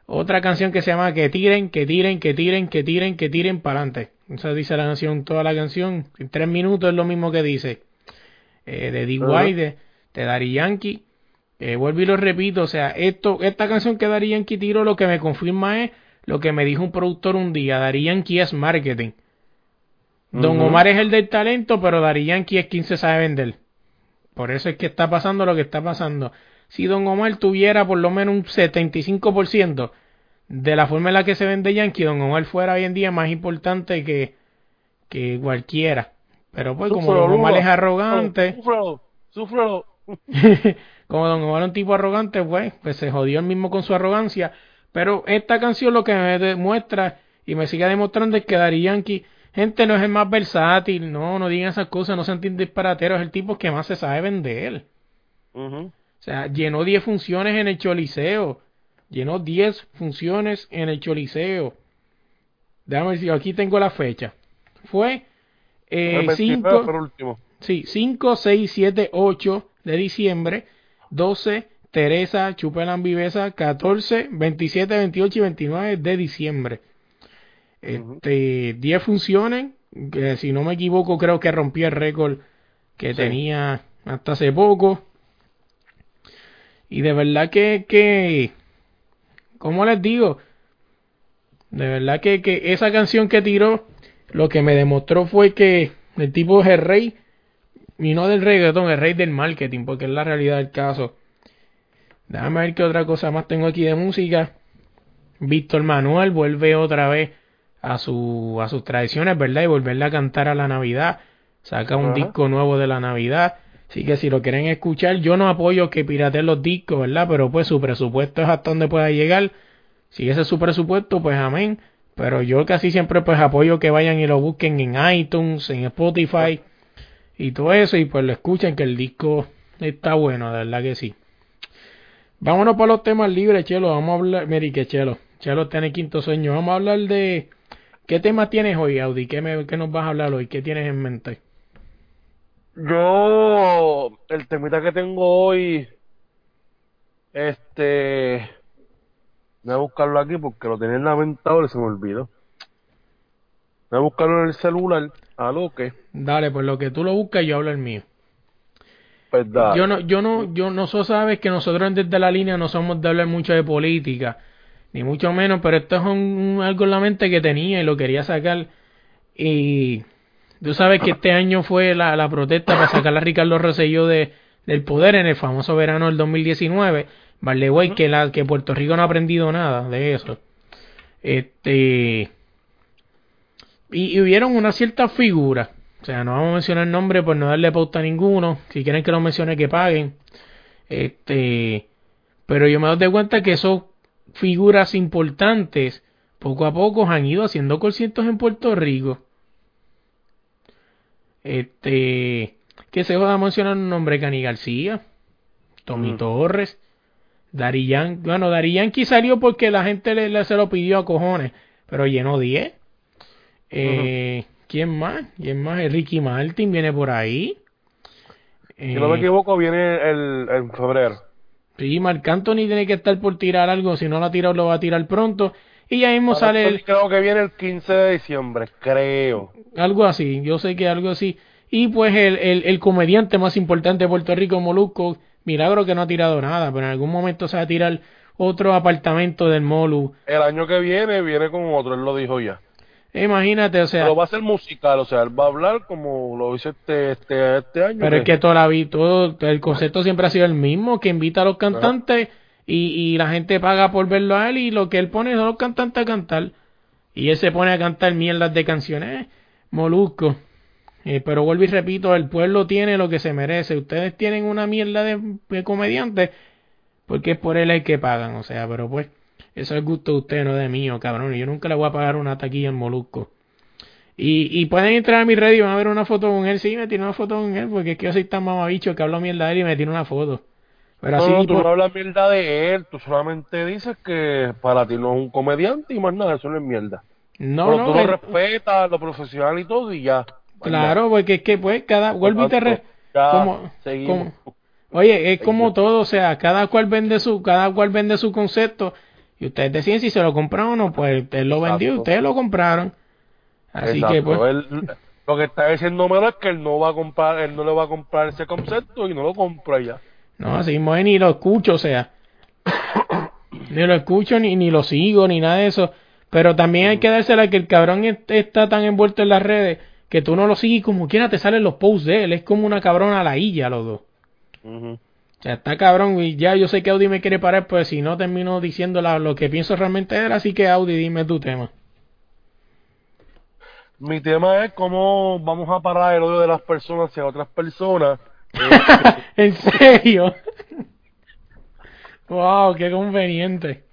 otra canción que se llama Que tiren, que tiren, que tiren, que tiren, que tiren para adelante. Esa dice la canción, toda la canción. En tres minutos es lo mismo que dice. Eh, de D.Y. Ajá. de, de Daddy Yankee. Eh, vuelvo y lo repito, o sea, esto, esta canción que Daddy Yankee tiró lo que me confirma es lo que me dijo un productor un día, Daddy Yankee es marketing. Don. Omar es el del talento, pero Daddy Yankee es quien se sabe vender. Por eso es que está pasando lo que está pasando. Si Don Omar tuviera por lo menos un 75% de la forma en la que se vende Yankee, Don Omar fuera hoy en día más importante que, que cualquiera. Pero pues como Don Omar es arrogante, Súfrelo, súfrelo. como Don Omar es un tipo arrogante, pues, pues se jodió él mismo con su arrogancia. Pero esta canción lo que me demuestra y me sigue demostrando es que Daddy Yankee, gente, no es el más versátil, no, no digan esas cosas, no sean disparateros, es el tipo que más se sabe vender. Ujú. O sea, llenó 10 funciones en el Choliseo. Llenó 10 funciones en el Choliseo. Déjame decir, aquí tengo la fecha. Fue eh, El 29 5, por último. sí, 5, 6, 7, 8 de diciembre. 12, Teresa, Chupelan Viveza. 14, 27, 28 y 29 de diciembre. Este, 10 funciones. Que si no me equivoco, creo que rompió el récord que Sí. tenía hasta hace poco. Y de verdad que, que, ¿cómo les digo? De verdad que, que esa canción que tiró lo que me demostró fue que el tipo es el rey, y no del reggaetón, el rey del marketing, porque es la realidad del caso. Déjame ver qué otra cosa más tengo aquí de música. Víctor Manuel vuelve otra vez a, su, a sus tradiciones, ¿verdad? Y volverle a cantar a la Navidad. Saca un disco nuevo de la Navidad. Así que si lo quieren escuchar, yo no apoyo que pirateen los discos, ¿verdad? Pero pues su presupuesto es hasta donde pueda llegar. Si ese es su presupuesto, pues amén. Pero yo casi siempre pues apoyo que vayan y lo busquen en iTunes, en Spotify y todo eso y pues lo escuchen que el disco está bueno, de verdad que sí. Vámonos por los temas libres, Chelo. Vamos a hablar, Meri, que Chelo. Chelo tiene quinto sueño. Vamos a hablar de... ¿Qué tema tienes hoy, Audi? ¿Qué, me, qué nos vas a hablar hoy? ¿Qué tienes en mente? Yo, el temita que tengo hoy, este, voy a buscarlo aquí porque lo tenía en la mente ahora y se me olvidó. Voy a buscarlo en el celular, a lo que, Dale, pues lo que tú lo buscas, yo hablo el mío. pues dale. Yo no, yo no, yo no so sabes que nosotros desde la línea no somos de hablar mucho de política, ni mucho menos, pero esto es un, un- algo en la mente que tenía y lo quería sacar. Y tú sabes que este año fue la, la protesta para sacar a Ricardo Rosselló de, del poder en el famoso verano del 2019. Vale, güey, que, la, que Puerto Rico no ha aprendido nada de eso. Este. Y, y hubieron una cierta figura. O sea, no vamos a mencionar el nombre por no darle pauta a ninguno. Si quieren que lo mencione, que paguen. Este. Pero yo me doy cuenta que esas figuras importantes, poco a poco, han ido haciendo conciertos en Puerto Rico. Este. Que se va a mencionar un nombre, Cani García, Tommy Mm. Torres, Dari Yankee. Bueno, Dari Yankee salió porque la gente le, le- se lo pidió a cojones, pero llenó 10. Eh, ¿Quién más? ¿Quién más? Ricky Martin viene por ahí. Si no me Eh, equivoco, viene el, febrero. Sí, Marc Anthony tiene que estar por tirar algo. Si no lo ha tirado, lo va a tirar pronto. Y ya mismo sale el- Creo que viene el 15 de diciembre, creo. algo así. Yo sé que algo así. Y pues el, el, el comediante más importante de Puerto Rico, Molusco, milagro que no ha tirado nada, pero en algún momento se va a tirar otro apartamento del Molu. El año que viene, viene con otro, él lo dijo ya. Imagínate, o sea, Pero va a ser musical, o sea, él va a hablar como lo hizo este, este, este año. Pero es que toda la vida, todo, el concepto siempre ha sido el mismo, que invita a los cantantes y, y la gente paga por verlo a él y lo que él pone son los cantantes a cantar. Y él se pone a cantar mierdas de canciones, molusco. Eh, pero vuelvo y repito, el pueblo tiene lo que se merece. Ustedes tienen una mierda de, de comediantes porque es por él el que pagan, o sea, pero pues eso es gusto de usted, no de mío, cabrón. Yo nunca le voy a pagar una taquilla al molusco. Y, y pueden entrar a mi red y van a ver una foto con él. Sí, me tiene una foto con él, porque es que yo soy tan mamabicho que hablo mierda de él y me tiene una foto. Pero No, así, no, tú no hablas mierda de él, tú solamente dices que para ti no es un comediante y más nada, eso no es mierda. no, Pero no, tú lo eh, respetas, lo profesional y todo y ya. claro, porque es que pues cada, vuelvo y te re- Ya, como- oye, es como todo, o sea, cada cual vende su, cada cual vende su concepto y ustedes deciden si se lo compran o no, pues él lo vendió y ustedes lo compraron. Así Exacto, que pues, él- lo que está diciendo Melo es que él no va a comprar, él no le va a comprar ese concepto y no lo compra ya. No, así mismo ni lo escucho, o sea, ni lo escucho, ni, ni lo sigo, ni nada de eso. Pero también hay que dársela que el cabrón est- está tan envuelto en las redes que tú no lo sigues y como quiera te salen los posts de él. Es como una cabrona a la illa, los dos. O sea, está cabrón y ya yo sé que Audi me quiere parar, pues si no termino diciendo la- lo que pienso realmente él, así que Audi, dime tu tema. Mi tema es cómo vamos a parar el odio de las personas hacia otras personas. ¿En serio? wow, qué conveniente.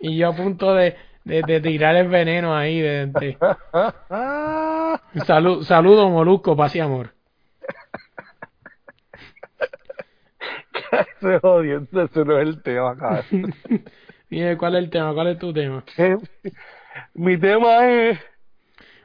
Y yo a punto de, de, de tirar el veneno ahí. De, de- Salud, saludo, Molusco, paz y amor. Ese jodiendo, ese no es el tema, cabrón. Dime, ¿cuál es el tema? ¿Cuál es tu tema? Mi tema es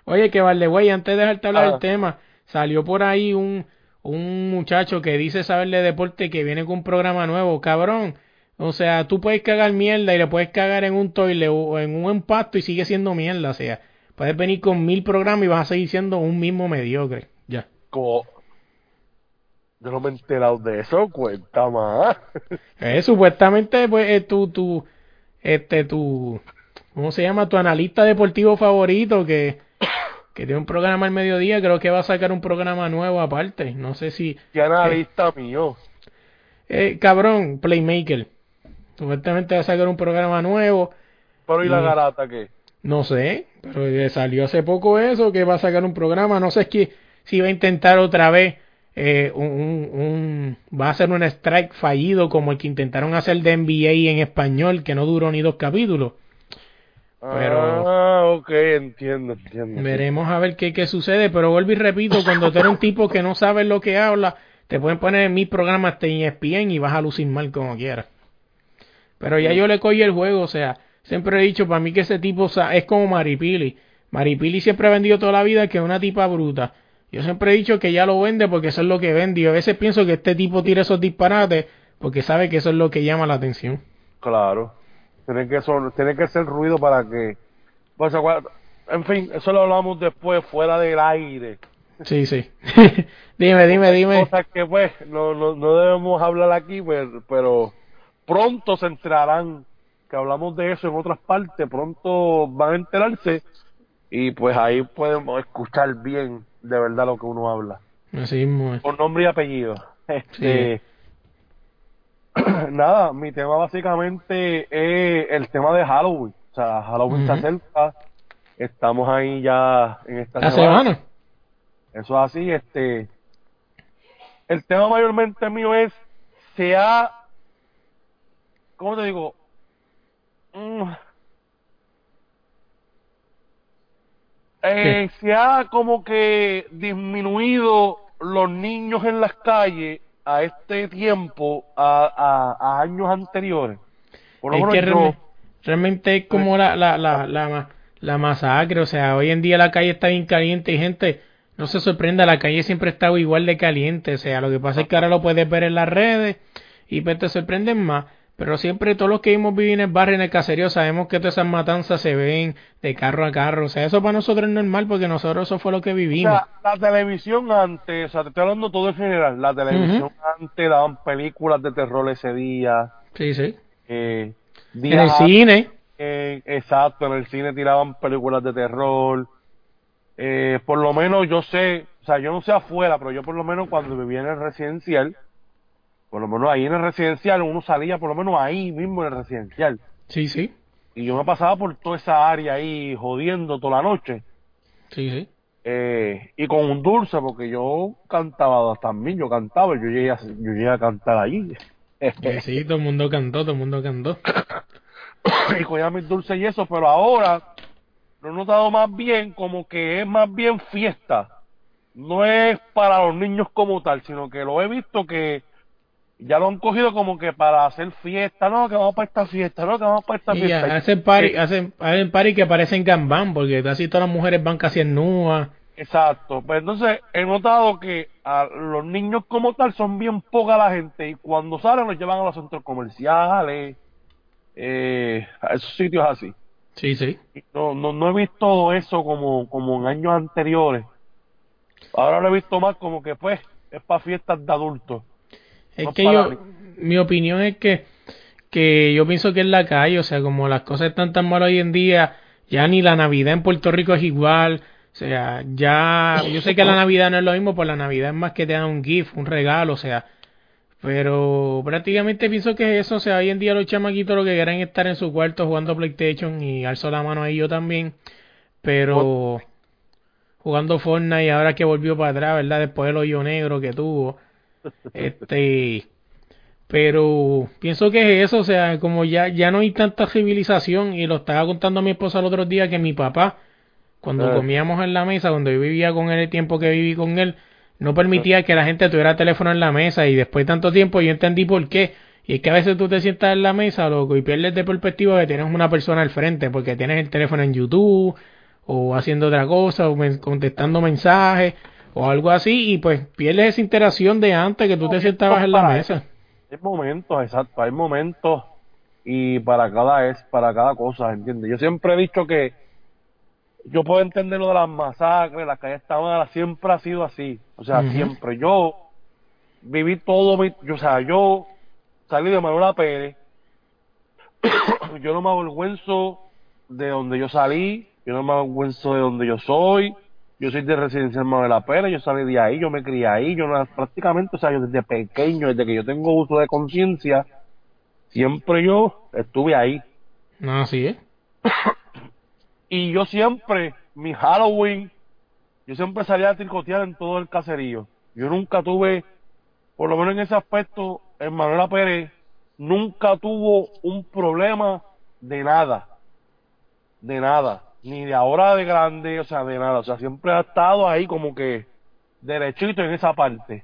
Oye, que vale, güey, antes de dejarte hablar Ah. del tema, salió por ahí un, un muchacho que dice saber de deporte que viene con un programa nuevo, cabrón. O sea, tú puedes cagar mierda y le puedes cagar en un toile o en un empasto y sigue siendo mierda. O sea, puedes venir con mil programas y vas a seguir siendo un mismo mediocre. Ya. como... Yo no me he enterado de eso, cuenta más. Eh, supuestamente, pues, eh, tu, tu, este, tu, ¿cómo se llama? Tu analista deportivo favorito que, que tiene un programa al mediodía, creo que va a sacar un programa nuevo aparte. No sé si. ¿Qué analista mío? Eh, cabrón, Playmaker. Supuestamente va a sacar un programa nuevo. Pero ¿y la Mm. garata qué? No sé, pero eh, salió hace poco eso, que va a sacar un programa. No sé si, si va a intentar otra vez. Eh, un, un- va a hacer un strike fallido como el que intentaron hacer de NBA en español, que no duró ni dos capítulos. Pero- Ah, ok, entiendo, entiendo. Veremos a ver qué, qué sucede, pero vuelvo y repito, cuando tú eres un tipo que no sabes lo que habla, te pueden poner en mis programas de ESPN y vas a lucir mal como quieras. Pero ya yo le cogí el juego, o sea, siempre he dicho para mí que ese tipo o sea, es como Maripili. Maripili siempre ha vendido toda la vida que es una tipa bruta. Yo siempre he dicho que ya lo vende porque eso es lo que vende. Y a veces pienso que este tipo tira esos disparates porque sabe que eso es lo que llama la atención. Claro. Tiene que, son, tiene que ser ruido para que... Pues, en fin, eso lo hablamos después, fuera del aire. Sí, sí. dime, dime, dime. Cosas que, pues, no, no, no debemos hablar aquí, pero, pero pronto se enterarán que hablamos de eso en otras partes, pronto van a enterarse y pues ahí podemos escuchar bien de verdad lo que uno habla. Así mismo es. Con nombre y apellido. Este, nada, mi tema básicamente es el tema de Halloween. O sea, Halloween se Ujú. acerca. Estamos ahí ya en esta La semana. Eso es así, este. El tema mayormente mío es, se ha, ¿cómo te digo? Mm. Eh, se ha como que disminuido los niños en las calles a este tiempo, a, a, a años anteriores. Por lo Es menos que yo- realmente es como la, la, la, la, la masacre, o sea, hoy en día la calle está bien caliente y gente, no se sorprenda, la calle siempre ha estado igual de caliente, o sea, lo que pasa es que ahora lo puedes ver en las redes y pues te sorprenden más, pero siempre todos los que hemos vivido en el barrio, en el caserío, sabemos que todas esas matanzas se ven de carro a carro, o sea, eso para nosotros es normal porque nosotros eso fue lo que O vivimos. sea, la televisión antes, o sea, te estoy hablando todo en general, la televisión antes daban películas de terror ese día, Sí, sí. eh, En el cine, eh, exacto, en el cine tiraban películas de terror, eh, por lo menos yo sé, o sea, yo no sé afuera, pero yo por lo menos cuando vivía en el residencial, por lo menos ahí en el residencial, uno salía por lo menos ahí mismo en el residencial, sí, sí, y yo me pasaba por toda esa área ahí jodiendo toda la noche. sí, sí. eh, y con un dulce porque yo cantaba también yo cantaba yo llegué a, yo llegué a cantar allí Sí, sí, todo el mundo cantó, todo el mundo cantó. y cogía mis dulces y eso pero ahora lo he notado más bien como que es más bien fiesta no es para los niños como tal sino que lo he visto que ya lo han cogido como que para hacer fiesta no que vamos para esta fiesta no que vamos para esta Y fiesta hacen party, Eh, hacen, hacen party que parecen gambán, porque casi todas las mujeres van casi en nua. Exacto, pues entonces he notado que a los niños como tal son bien poca la gente y cuando salen los llevan a los centros comerciales, eh, a esos sitios así. Sí, sí. No, no, no he visto eso como, como en años anteriores. Ahora lo he visto más como que pues es para fiestas de adultos. Es que yo, mi opinión es que, que yo pienso que es la calle, o sea, como las cosas están tan mal hoy en día, ya ni la Navidad en Puerto Rico es igual. O sea, ya, yo sé que la Navidad no es lo mismo, pues la Navidad es más que te dan un gift, un regalo, o sea, pero prácticamente pienso que es eso, o sea, hoy en día los chamaquitos lo que quieren es estar en su cuarto jugando PlayStation y alzo la mano ahí yo también, pero jugando Fortnite y ahora que volvió para atrás, ¿verdad? Después del hoyo negro que tuvo, este, pero pienso que es eso, o sea, como ya, ya no hay tanta civilización y lo estaba contando a mi esposa el otro día que mi papá, cuando Ah. comíamos en la mesa, cuando yo vivía con él el tiempo que viví con él, no permitía que la gente tuviera teléfono en la mesa y después de tanto tiempo yo entendí por qué. Y es que a veces tú te sientas en la mesa, loco, y pierdes de perspectiva que tienes una persona al frente porque tienes el teléfono en YouTube o haciendo otra cosa o contestando mensajes o algo así y pues pierdes esa interacción de antes que tú te sentabas en la mesa. Hay momentos, exacto, hay momentos y para cada es, para cada cosa, ¿entiendes? Yo siempre he dicho que yo puedo entender lo de las masacres, las calles estaban malas, siempre ha sido así, o sea, siempre. Yo viví todo mi, yo, o sea, yo salí de Manuela Pérez, yo no me avergüenzo de donde yo salí, yo no me avergüenzo de donde yo soy, Yo soy de residencial Manuela Pérez, yo salí de ahí, yo me crié ahí, yo no- prácticamente, o sea, yo desde pequeño, desde que yo tengo uso de conciencia, siempre yo estuve ahí. Así es. Y yo siempre, mi Halloween, yo siempre salía a tricotear en todo el caserío. Yo nunca tuve, por lo menos en ese aspecto, en Manuela Pérez, nunca tuvo un problema de nada. De nada. Ni de ahora de grande, o sea, de nada. O sea, siempre ha estado ahí como que derechito en esa parte.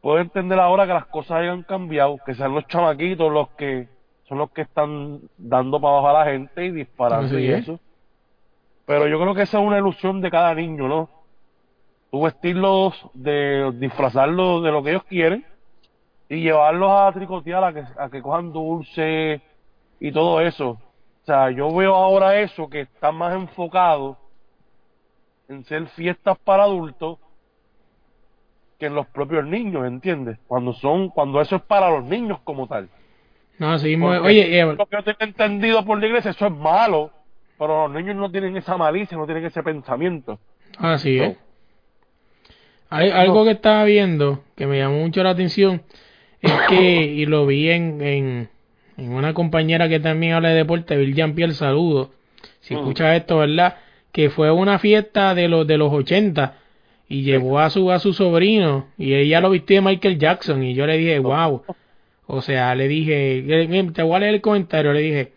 Puedo entender ahora que las cosas hayan cambiado, que sean los chamaquitos los que son los que están dando para abajo a la gente y disparando y es. eso. Pero yo creo que esa es una ilusión de cada niño, ¿no? Tú vestirlos, de disfrazarlos de lo que ellos quieren y llevarlos a tricotear a que, a que cojan dulce y todo eso. O sea, yo veo ahora eso que está más enfocado en ser fiestas para adultos que en los propios niños, ¿entiendes? Cuando son, cuando eso es para los niños como tal. No. Porque Oye, eh, lo que yo tengo entendido por la iglesia, eso es malo, pero los niños no tienen esa malicia, no tienen ese pensamiento. así es. Hay algo que estaba viendo que me llamó mucho la atención es que, y lo vi en, en, en una compañera que también habla de deporte, Bill Jean-Pierre, saludo. Si Mm. escuchas esto, ¿verdad? Que fue una fiesta de los de los 80 y llevó a su a su sobrino y ella lo vistió de Michael Jackson y yo le dije, wow. O sea, le dije, te voy a leer el comentario, le dije,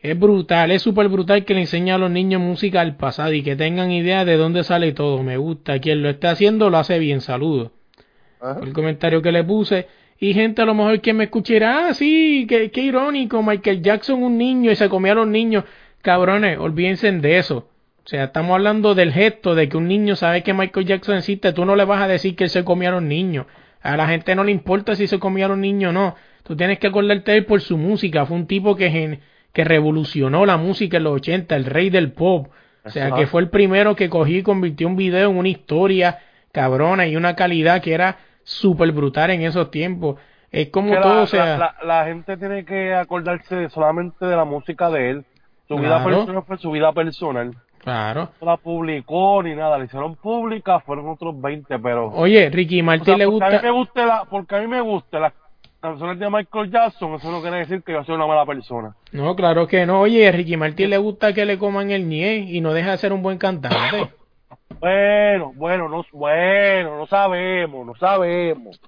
es brutal, es súper brutal que le enseñe a los niños música del pasado y que tengan idea de dónde sale todo. Me gusta. Quien lo esté haciendo lo hace bien. Ajá. Fue el comentario que le puse. Y gente a lo mejor que me escuchará, ah, sí, qué, qué irónico, Michael Jackson un niño y se comía a los niños. Cabrones, olvídense de eso. O sea, estamos hablando del gesto de que un niño sabe que Michael Jackson existe. Tú no le vas a decir que él se comía a los niños. A la gente no le importa si se comía a los niños o no. Tú tienes que acordarte de él por su música. Fue un tipo que, que revolucionó la música en los 80, el rey del pop. O sea, que fue el primero que cogí y convirtió un video en una historia cabrona y una calidad que era súper brutal en esos tiempos. Es como Que todo, la, o sea, la, la- la gente tiene que acordarse solamente de la música de él. Su vida personal fue su vida personal. claro. No la publicó ni nada, la hicieron pública, fueron otros 20, pero... Oye, Ricky O Martin sea, le porque a mí gusta. me guste la, porque a mí me gusta las canciones de Michael Jackson, eso no quiere decir que yo soy una mala persona. No, claro que no. Oye, a Ricky Martin le gusta que le coman el nie y no deja de ser un buen cantante. Bueno, bueno, no, bueno, no sabemos, no sabemos.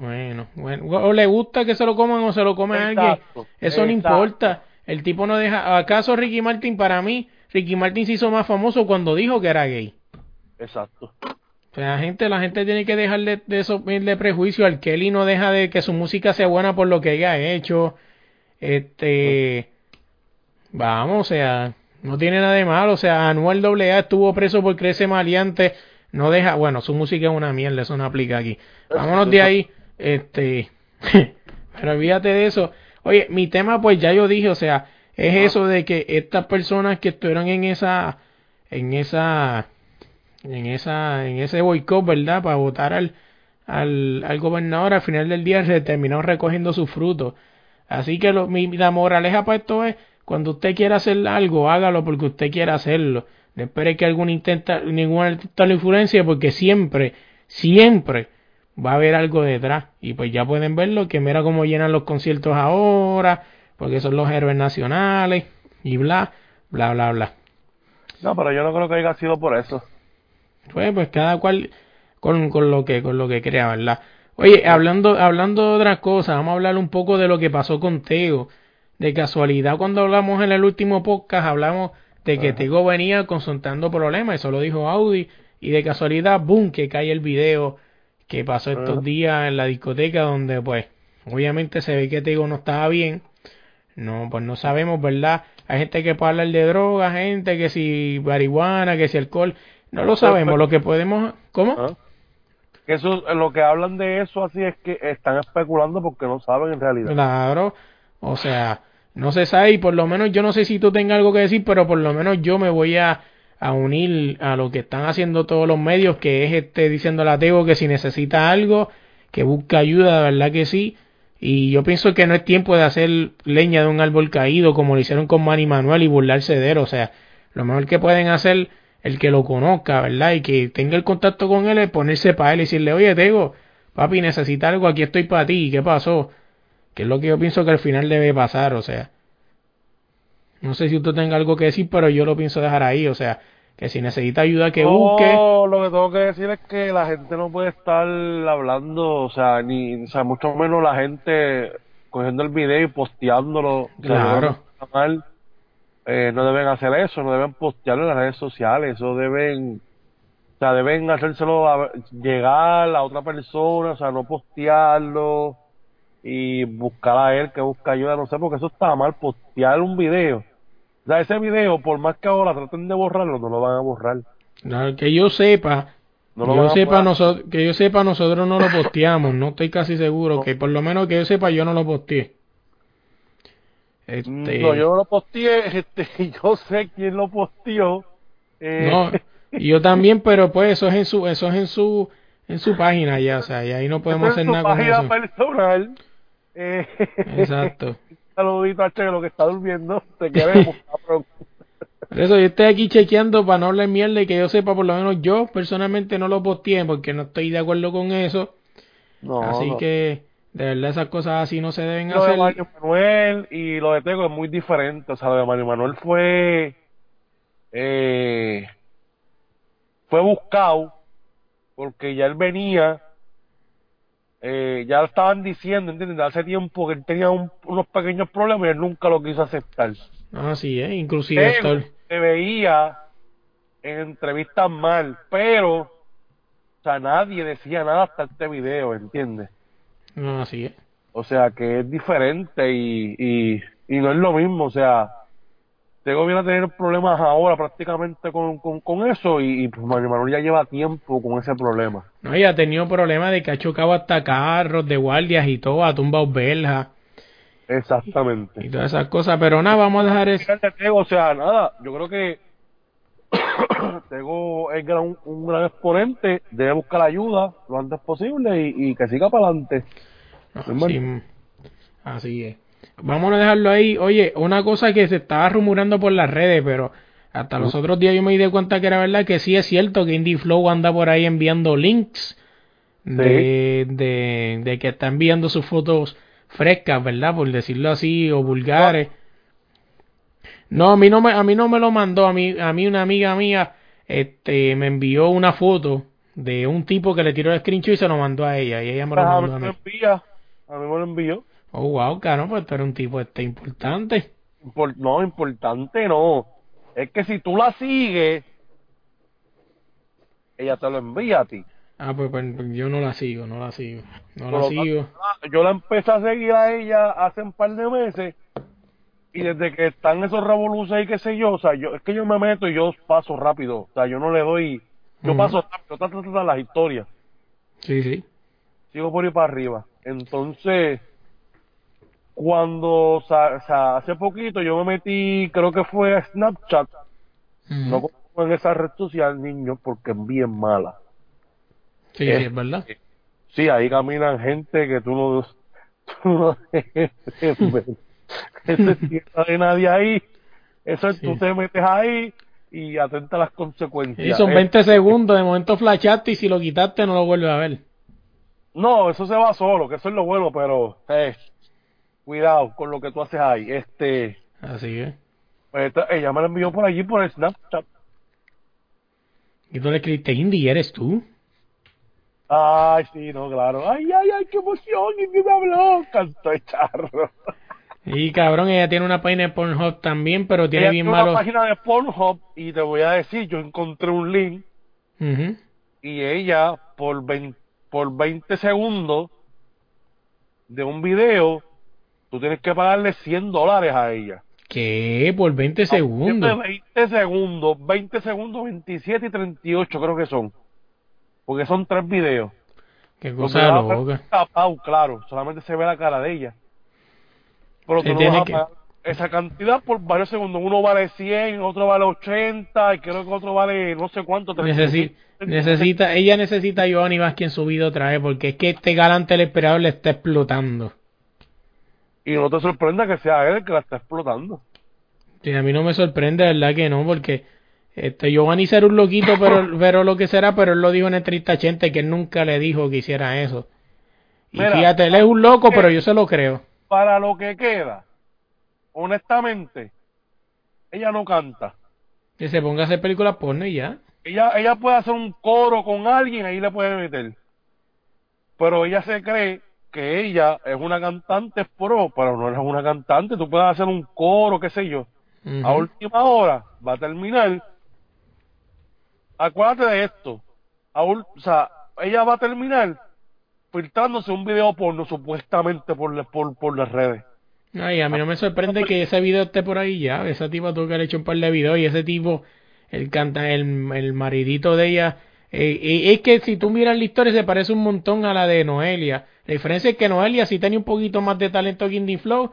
Bueno, bueno, o le gusta que se lo coman o se lo comen a alguien. Exacto, Eso no exacto. importa. El tipo no deja. ¿Acaso Ricky Martin para mí? Ricky Martin se hizo más famoso cuando dijo que era gay. Exacto. O sea, la gente, la gente tiene que dejarle de eso de prejuicio. Al Kelly no deja de que su música sea buena por lo que ella ha hecho. Este, vamos, o sea, no tiene nada de malo. O sea, Anuel AA estuvo preso por creerse maleante. No deja, bueno, su música es una mierda, eso no aplica aquí. Vámonos de ahí. Este, pero olvídate de eso. Oye, mi tema, pues ya yo dije, o sea, es eso de que estas personas que estuvieron en esa, en esa, en esa, en ese boicot, ¿verdad? Para votar al, al, al gobernador, al final del día se terminó recogiendo sus frutos. Así que lo, mi, la moraleja para esto es, cuando usted quiera hacer algo, hágalo porque usted quiera hacerlo. No espere que algún intenta, ningún artista lo influencie porque siempre, siempre va a haber algo detrás. Y pues ya pueden verlo, que mira cómo llenan los conciertos ahora, porque son los héroes nacionales y bla, bla, bla, bla. No, pero yo no creo que haya sido por eso. Pues, pues cada cual con, con lo que con lo que crea, ¿verdad? Oye, hablando hablando de otras cosas, vamos a hablar un poco de lo que pasó con Tego. De casualidad, cuando hablamos en el último podcast, hablamos de que Tego venía consultando problemas, eso lo dijo Audi, y de casualidad, boom, que cae el video que pasó estos días en la discoteca, donde pues, obviamente se ve que Tego no estaba bien. No, pues no sabemos, ¿verdad? Hay gente que puede hablar de drogas, gente que si marihuana, que si alcohol. No lo sabemos, lo que podemos... ¿Cómo? Eso, lo que hablan de eso así es que están especulando porque no saben en realidad. Claro, o sea, no sabe y por lo menos yo no sé si tú tengas algo que decir, pero por lo menos yo me voy a, a unir a lo que están haciendo todos los medios, que es este diciendo a Teo que si necesita algo, que busca ayuda, de verdad que sí. Y yo pienso que no es tiempo de hacer leña de un árbol caído como lo hicieron con Manny Manuel y burlarse de él. O sea, lo mejor que pueden hacer el que lo conozca, ¿verdad? Y que tenga el contacto con él, es ponerse para él y decirle, oye, Tego, papi, necesita algo, aquí estoy para ti, ¿qué pasó? Que es lo que yo pienso que al final debe pasar, o sea. No sé si usted tenga algo que decir, pero yo lo pienso dejar ahí, o sea, que si necesita ayuda que busque. No, lo que tengo que decir es que la gente no puede estar hablando, o sea, ni, o sea, mucho menos la gente cogiendo el video y posteándolo. O Claro. mal. Eh, no deben hacer eso, no deben postearlo en las redes sociales, eso deben, o sea, deben hacérselo a, llegar a otra persona, o sea, no postearlo y buscar a él que busca ayuda, no sé, porque eso está mal, postear un video. O sea, ese video, por más que ahora traten de borrarlo, no lo van a borrar. No, que yo sepa, No lo yo sepa nosotros, que yo sepa nosotros no lo posteamos, no estoy casi seguro, que por lo menos que yo sepa yo no lo posteé. Este, No, yo no lo posteé, este, yo sé quién lo posteó. Eh, no, y yo también, pero pues eso es en su, eso es en su, en su página ya, o sea, y ahí no podemos hacer nada con página eso. personal. Eh, Exacto. Saludito a Che, lo que está durmiendo. Te queremos. Por eso yo estoy aquí chequeando para no hablar mierda y que yo sepa, por lo menos yo personalmente no lo posteé porque no estoy de acuerdo con eso. No, así no. que de verdad esas cosas así no se deben Lo de hacer. Mario Manuel y lo de Tego es muy diferente. O sea, lo de Mario Manuel fue. Eh, fue buscado porque ya él venía. Eh, ya lo estaban diciendo, ¿entiendes? De Hace tiempo que él tenía un- unos pequeños problemas y él nunca lo quiso aceptar. Así es, inclusive Tego esto- se veía en entrevistas mal, pero. O sea, nadie decía nada hasta este video, ¿entiendes? así es. O sea, que es diferente y, y, y no es lo mismo. O sea, Tego viene a tener problemas ahora prácticamente con, con, con eso y, y pues Mario Manuel ya lleva tiempo con ese problema. No, y ha tenido problemas de que ha chocado hasta carros de guardias y todo, ha tumbado verjas Exactamente. y todas esas cosas, pero nada, vamos a dejar eso. Fíjate, Tego, o sea, nada, yo creo que Tego es gran- un gran exponente, debe buscar ayuda lo antes posible y, y que siga para adelante. Así, así es. Vamos a dejarlo ahí. Oye, una cosa que se estaba rumorando por las redes, pero hasta los otros días yo me di cuenta que era verdad que sí es cierto que Indie Flow anda por ahí enviando links de, de, de que está enviando sus fotos frescas, ¿verdad? Por decirlo así, o vulgares. No, a mí no me, a mí no me lo mandó, a mí, a mí una amiga mía, este, me envió una foto de un tipo que le tiró el screenshot y se lo mandó a ella, y ella me lo a mí mandó a mí. a mí me lo envió. Oh, wow, caro, pues tú eres un tipo este importante. Impor- no, importante no. Es que si tú la sigues, ella te lo envía a ti. Ah, pues, pues, pues, yo no la sigo, no la sigo. No la sigo. tanto, Yo la empecé a seguir a ella hace un par de meses y desde que están esos revoluciones y qué sé yo, o sea, yo, es que yo me meto y yo paso rápido, o sea, yo no le doy, yo paso rápido, ta, ta, ta, ta, las historias, Sí, sí. sigo por ahí para arriba. Entonces, cuando, o sea, hace poquito yo me metí, creo que fue a Snapchat, Ujú. no en esa red social, niño, porque es bien mala. Sí, sí, eh, es verdad. Sí, ahí caminan gente que tú no, tú no es tierra de nadie ahí. Eso es, Sí. tú te metes ahí y atenta a las consecuencias. Sí, son Eh, 20 segundos, de momento flashaste y si lo quitaste no lo vuelves a ver. no, eso se va solo, que eso es lo bueno, pero eh, cuidado con lo que tú haces ahí. Este, Así es. pues, esta- ella me lo envió por allí por el Snapchat. Y tú le escribiste, Indy, ¿eres tú? Ay, sí, no, claro. Ay, ay, ay, qué emoción. Y me habló. Cantó el charro. Y cabrón, ella tiene una página de Pornhub también, pero tiene Ella bien tiene una página de Pornhub y te voy a decir, yo encontré un link Ujú. y ella por 20, por 20 segundos de un video, tú tienes que pagarle 100 dólares a ella. ¿Qué? Por 20 segundos. 20 segundos, 20 segundos, 27 y 38 creo que son. Porque son tres videos. Qué cosa videos loca. tapado, claro, solamente se ve la cara de ella. Pero tú no vas a que- pagar esa cantidad por varios segundos. Uno vale 100, otro vale 80 y creo que otro vale no sé cuánto. Necesi- 300. necesita, ella necesita a Giovanni Vázquez en su vida otra vez, porque es que este galante el esperado le está explotando. Y no te sorprenda que sea él el que la está explotando. Sí, a mí no me sorprende, de verdad que no, porque Este, Giovanni será un loquito, pero, pero lo que será, pero él lo dijo en el 3080 que él nunca le dijo que hiciera eso. Y Mira, fíjate, él es un loco, pero yo se lo creo. Para lo que queda, honestamente, ella no canta. Que se ponga a hacer películas porno y ya. Ella, ella puede hacer un coro con alguien, ahí le puede meter. Pero ella se cree que ella es una cantante pro, pero no es una cantante. Tú puedes hacer un coro, qué sé yo. A última hora va a terminar. Acuérdate de esto. A o sea, ella va a terminar filtrándose un video porno supuestamente por, por, por las redes. Ay, a mí no me sorprende que ese video esté por ahí ya. Esa tipa tuvo que haber hecho un par de videos y ese tipo, el canta, el, el maridito de ella. Eh, eh, es que si tú miras la historia se parece un montón a la de Noelia. La diferencia es que Noelia sí tenía un poquito más de talento que Indie Flow,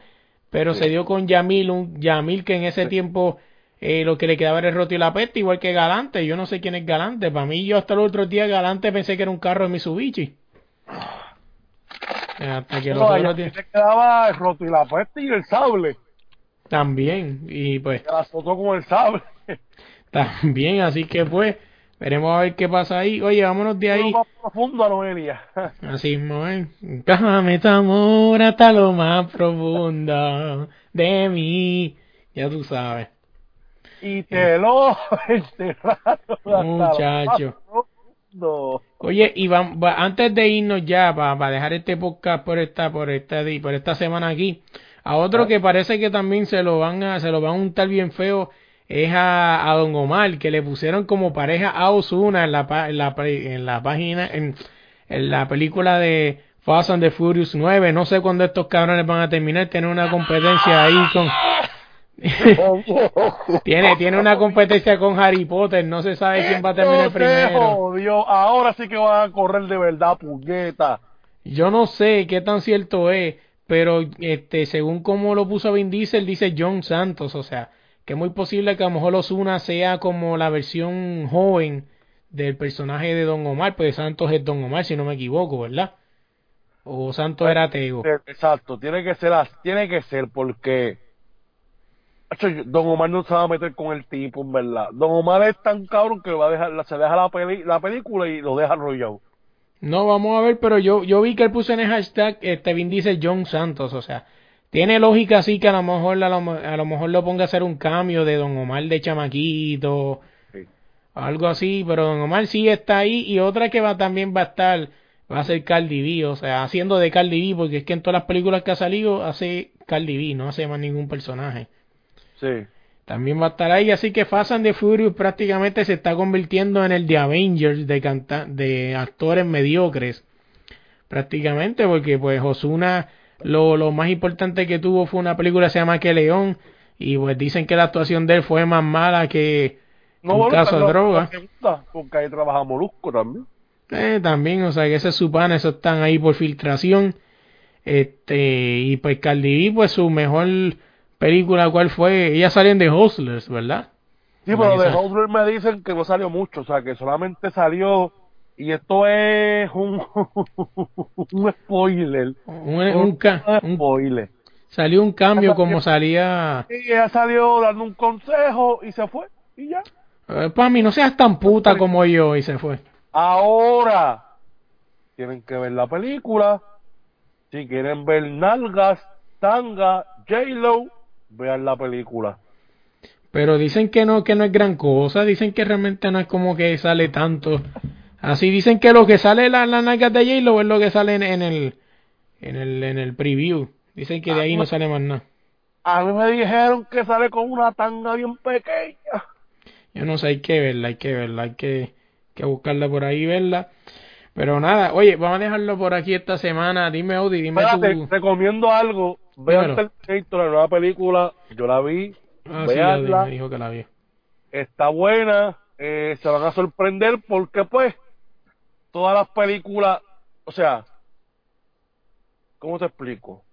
pero se dio con Yamil, un Yamil que en ese tiempo eh, lo que le quedaba era el roto y la peste, igual que Galante. Yo no sé quién es Galante. Para mí, yo hasta los otros días Galante pensé que era un carro de Mitsubishi. Hasta que los No, otros días- le quedaba el roto y la peste y el sable. También, y pues Que la azotó con el sable. también, así que pues veremos a ver qué pasa ahí. Oye, vámonos de ahí. Más profundo a Noelia. Así mismo, ¿eh? Tu amor hasta lo más profundo de mí. Ya tú sabes. y te lo enterraron lo Muchacho. profundo. Oye, y antes de irnos ya, para dejar este podcast por esta, por esta, por esta semana aquí, a otro que parece que también se lo van a, se lo van a untar bien feo, es a, a Don Omar, que le pusieron como pareja a Ozuna en la, pa- en la, en la página, en, en la película de Fast and the Furious 9. No sé cuándo estos cabrones van a terminar, tienen una competencia ahí con... tiene, tiene una competencia con Harry Potter, no se sabe quién va a terminar primero. jodió. Ahora sí que van a correr de verdad, puñeta. Yo no sé qué tan cierto es, pero este, según como lo puso Vin Diesel, dice John Santos, o sea, que es muy posible que a lo mejor Ozuna sea como la versión joven del personaje de Don Omar, pues Santos es Don Omar, si no me equivoco, ¿verdad? O Santos era Tego. Exacto, tiene que ser tiene que ser porque Don Omar no se va a meter con el tipo, en verdad. Don Omar es tan cabrón que va a dejar, se deja la, peli- la película y lo deja arrollado. No, vamos a ver, pero yo, yo vi que él puso en el hashtag, este Vin dice John Santos, o sea, tiene lógica así que a lo mejor a lo, a lo mejor lo ponga a hacer un cambio de Don Omar de chamaquito, Sí. algo así, pero Don Omar sí está ahí y otra que va también va a estar, va a ser Cardi B, o sea, haciendo de Cardi B, porque es que en todas las películas que ha salido hace Cardi B, no hace más ningún personaje. Sí. También va a estar ahí, así que Fast and the Furious prácticamente se está convirtiendo en el de Avengers de, canta de actores mediocres. Prácticamente, porque pues Osuna lo, lo más importante que tuvo fue una película que se llama Que León. Y pues dicen que la actuación de él fue más mala que un bueno, caso de droga. gusta, Porque ahí trabaja Molusco también. Eh, también, o sea que ese es su pan, esos están ahí por filtración. Este, y pues Cardi B, pues su mejor película, ¿cuál fue? Ella salió en The Hustlers, ¿verdad? Sí, pero de Esa. Hustler me dicen que no salió mucho, o sea, que solamente salió. Y esto es un, un spoiler. Un, un spoiler. salió un cambio como salía. Ella salió dando un consejo y se fue. Y ya. para mí, no seas tan puta como yo, y se fue. Ahora tienen que ver la película. Si quieren ver nalgas, tanga, J-Lo, vean la película. Pero dicen que no, que no es gran cosa, dicen que realmente no es como que sale tanto. Así dicen que lo que sale la, la nalgas de J-Lo es lo que sale en, en el en el en el preview. Dicen que de ahí no sale más nada. A mí me dijeron que sale con una tanga bien pequeña. Yo no sé, hay que verla, hay que verla, hay que, que buscarla por ahí y verla. Pero nada, oye, vamos a dejarlo por aquí esta semana. Dime, Audi, dime Espérate, recomiendo algo. Vean. Terminator, la nueva película. Yo la vi. Ah, sí, me dijo que la vi. Está buena. eh, se van a sorprender porque, pues, todas las películas. O sea, ¿cómo te explico?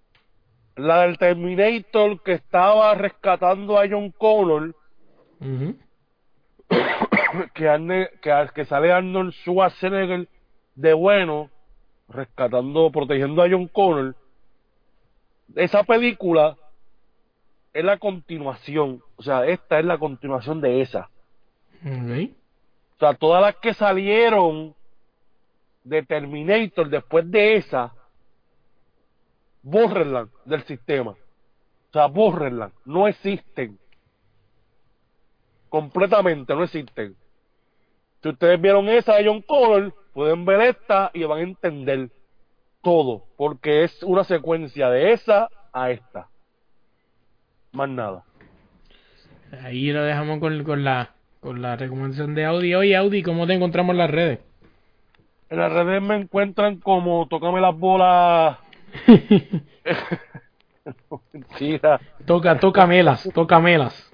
La del Terminator que estaba rescatando a John Connor. Que, Arne- que, Ar- que sale Arnold Schwarzenegger de bueno, rescatando, protegiendo a John Connor. Esa película es la continuación, o sea, esta es la continuación de esa. Ok. O sea, todas las que salieron de Terminator después de esa, bórrenlas del sistema. O sea, bórrenlas. No existen. Completamente no existen. Si ustedes vieron esa de John Connor, pueden ver esta y van a entender todo. Porque es una secuencia de esa a esta. Más nada. Ahí lo dejamos con, con la con la recomendación de Audi. Oye, Audi, ¿cómo te encontramos en las redes? En las redes me encuentran como Tócame las bolas. Mentira. toca, tócamelas, tócamelas.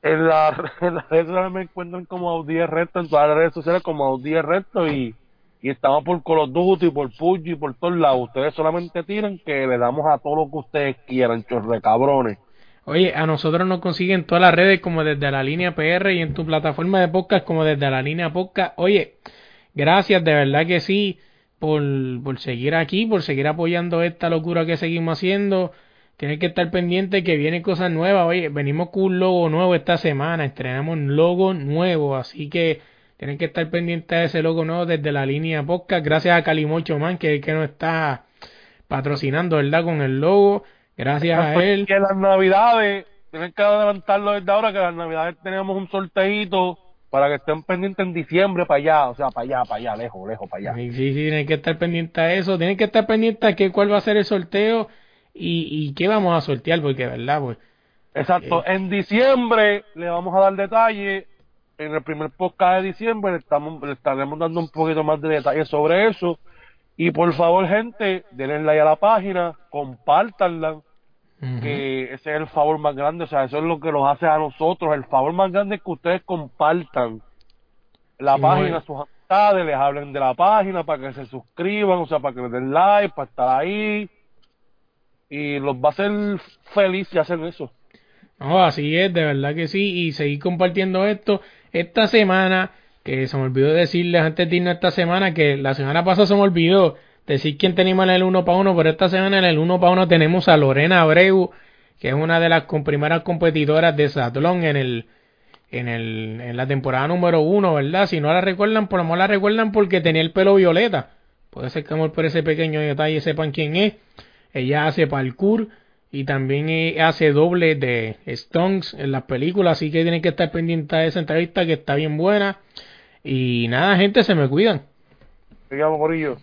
En, la, en las redes sociales me encuentran como Audi Recto, en todas las redes sociales como Audi Recto y, y estamos por Call of Duty, por PUBG, por todos lados. Ustedes solamente tiran que le damos a todo lo que ustedes quieran, chorre cabrones. Oye, a nosotros nos consiguen todas las redes como desde la línea PR y en tu plataforma de podcast como desde la línea podcast. Oye, gracias, de verdad que sí, por, por seguir aquí, por seguir apoyando esta locura que seguimos haciendo. Tienes que estar pendiente que vienen cosas nuevas. Oye, venimos con un logo nuevo esta semana, estrenamos un logo nuevo, así que tienen que estar pendientes de ese logo nuevo desde la línea podcast. Gracias a Calimocho Man, que es el que nos está patrocinando, ¿verdad? Con el logo. Gracias a él. Que las navidades, tienen que adelantarlo desde ahora, que las navidades tenemos un sorteito para que estén pendientes en diciembre para allá, o sea, para allá, para allá, lejos, lejos, para allá. Sí, sí, tienen que estar pendientes a eso. Tienen que estar pendientes a que cuál va a ser el sorteo y, y qué vamos a sortear, porque, ¿verdad? Pues, Exacto, en diciembre le vamos a dar detalle, en el primer podcast de diciembre le, estamos, le estaremos dando un poquito más de detalles sobre eso. Y por favor, gente, denle like a la página, compártanla, que ese es el favor más grande, o sea, eso es lo que nos hace a nosotros. El favor más grande es que ustedes compartan la Sí, página sus amistades, les hablen de la página para que se suscriban, o sea, para que le den like, para estar ahí. Y los va a hacer feliz si hacen eso. No, así es, de verdad que sí. Y seguir compartiendo esto. Esta semana, que se me olvidó decirles antes de irnos esta semana, que la semana pasada se me olvidó decir quién teníamos en el 1 para 1, pero esta semana en el 1 para 1 tenemos a Lorena Abreu, que es una de las primeras competidoras de Satlón en el en el en la temporada número 1, ¿verdad? Si no la recuerdan, por lo menos la recuerdan porque tenía el pelo violeta. Puede ser que por ese pequeño detalle sepan quién es. Ella hace parkour y también eh, hace doble de stunts en las películas, así que tienen que estar pendientes de esa entrevista que está bien buena. Y nada, gente, se me cuidan. Digamos, Corillo.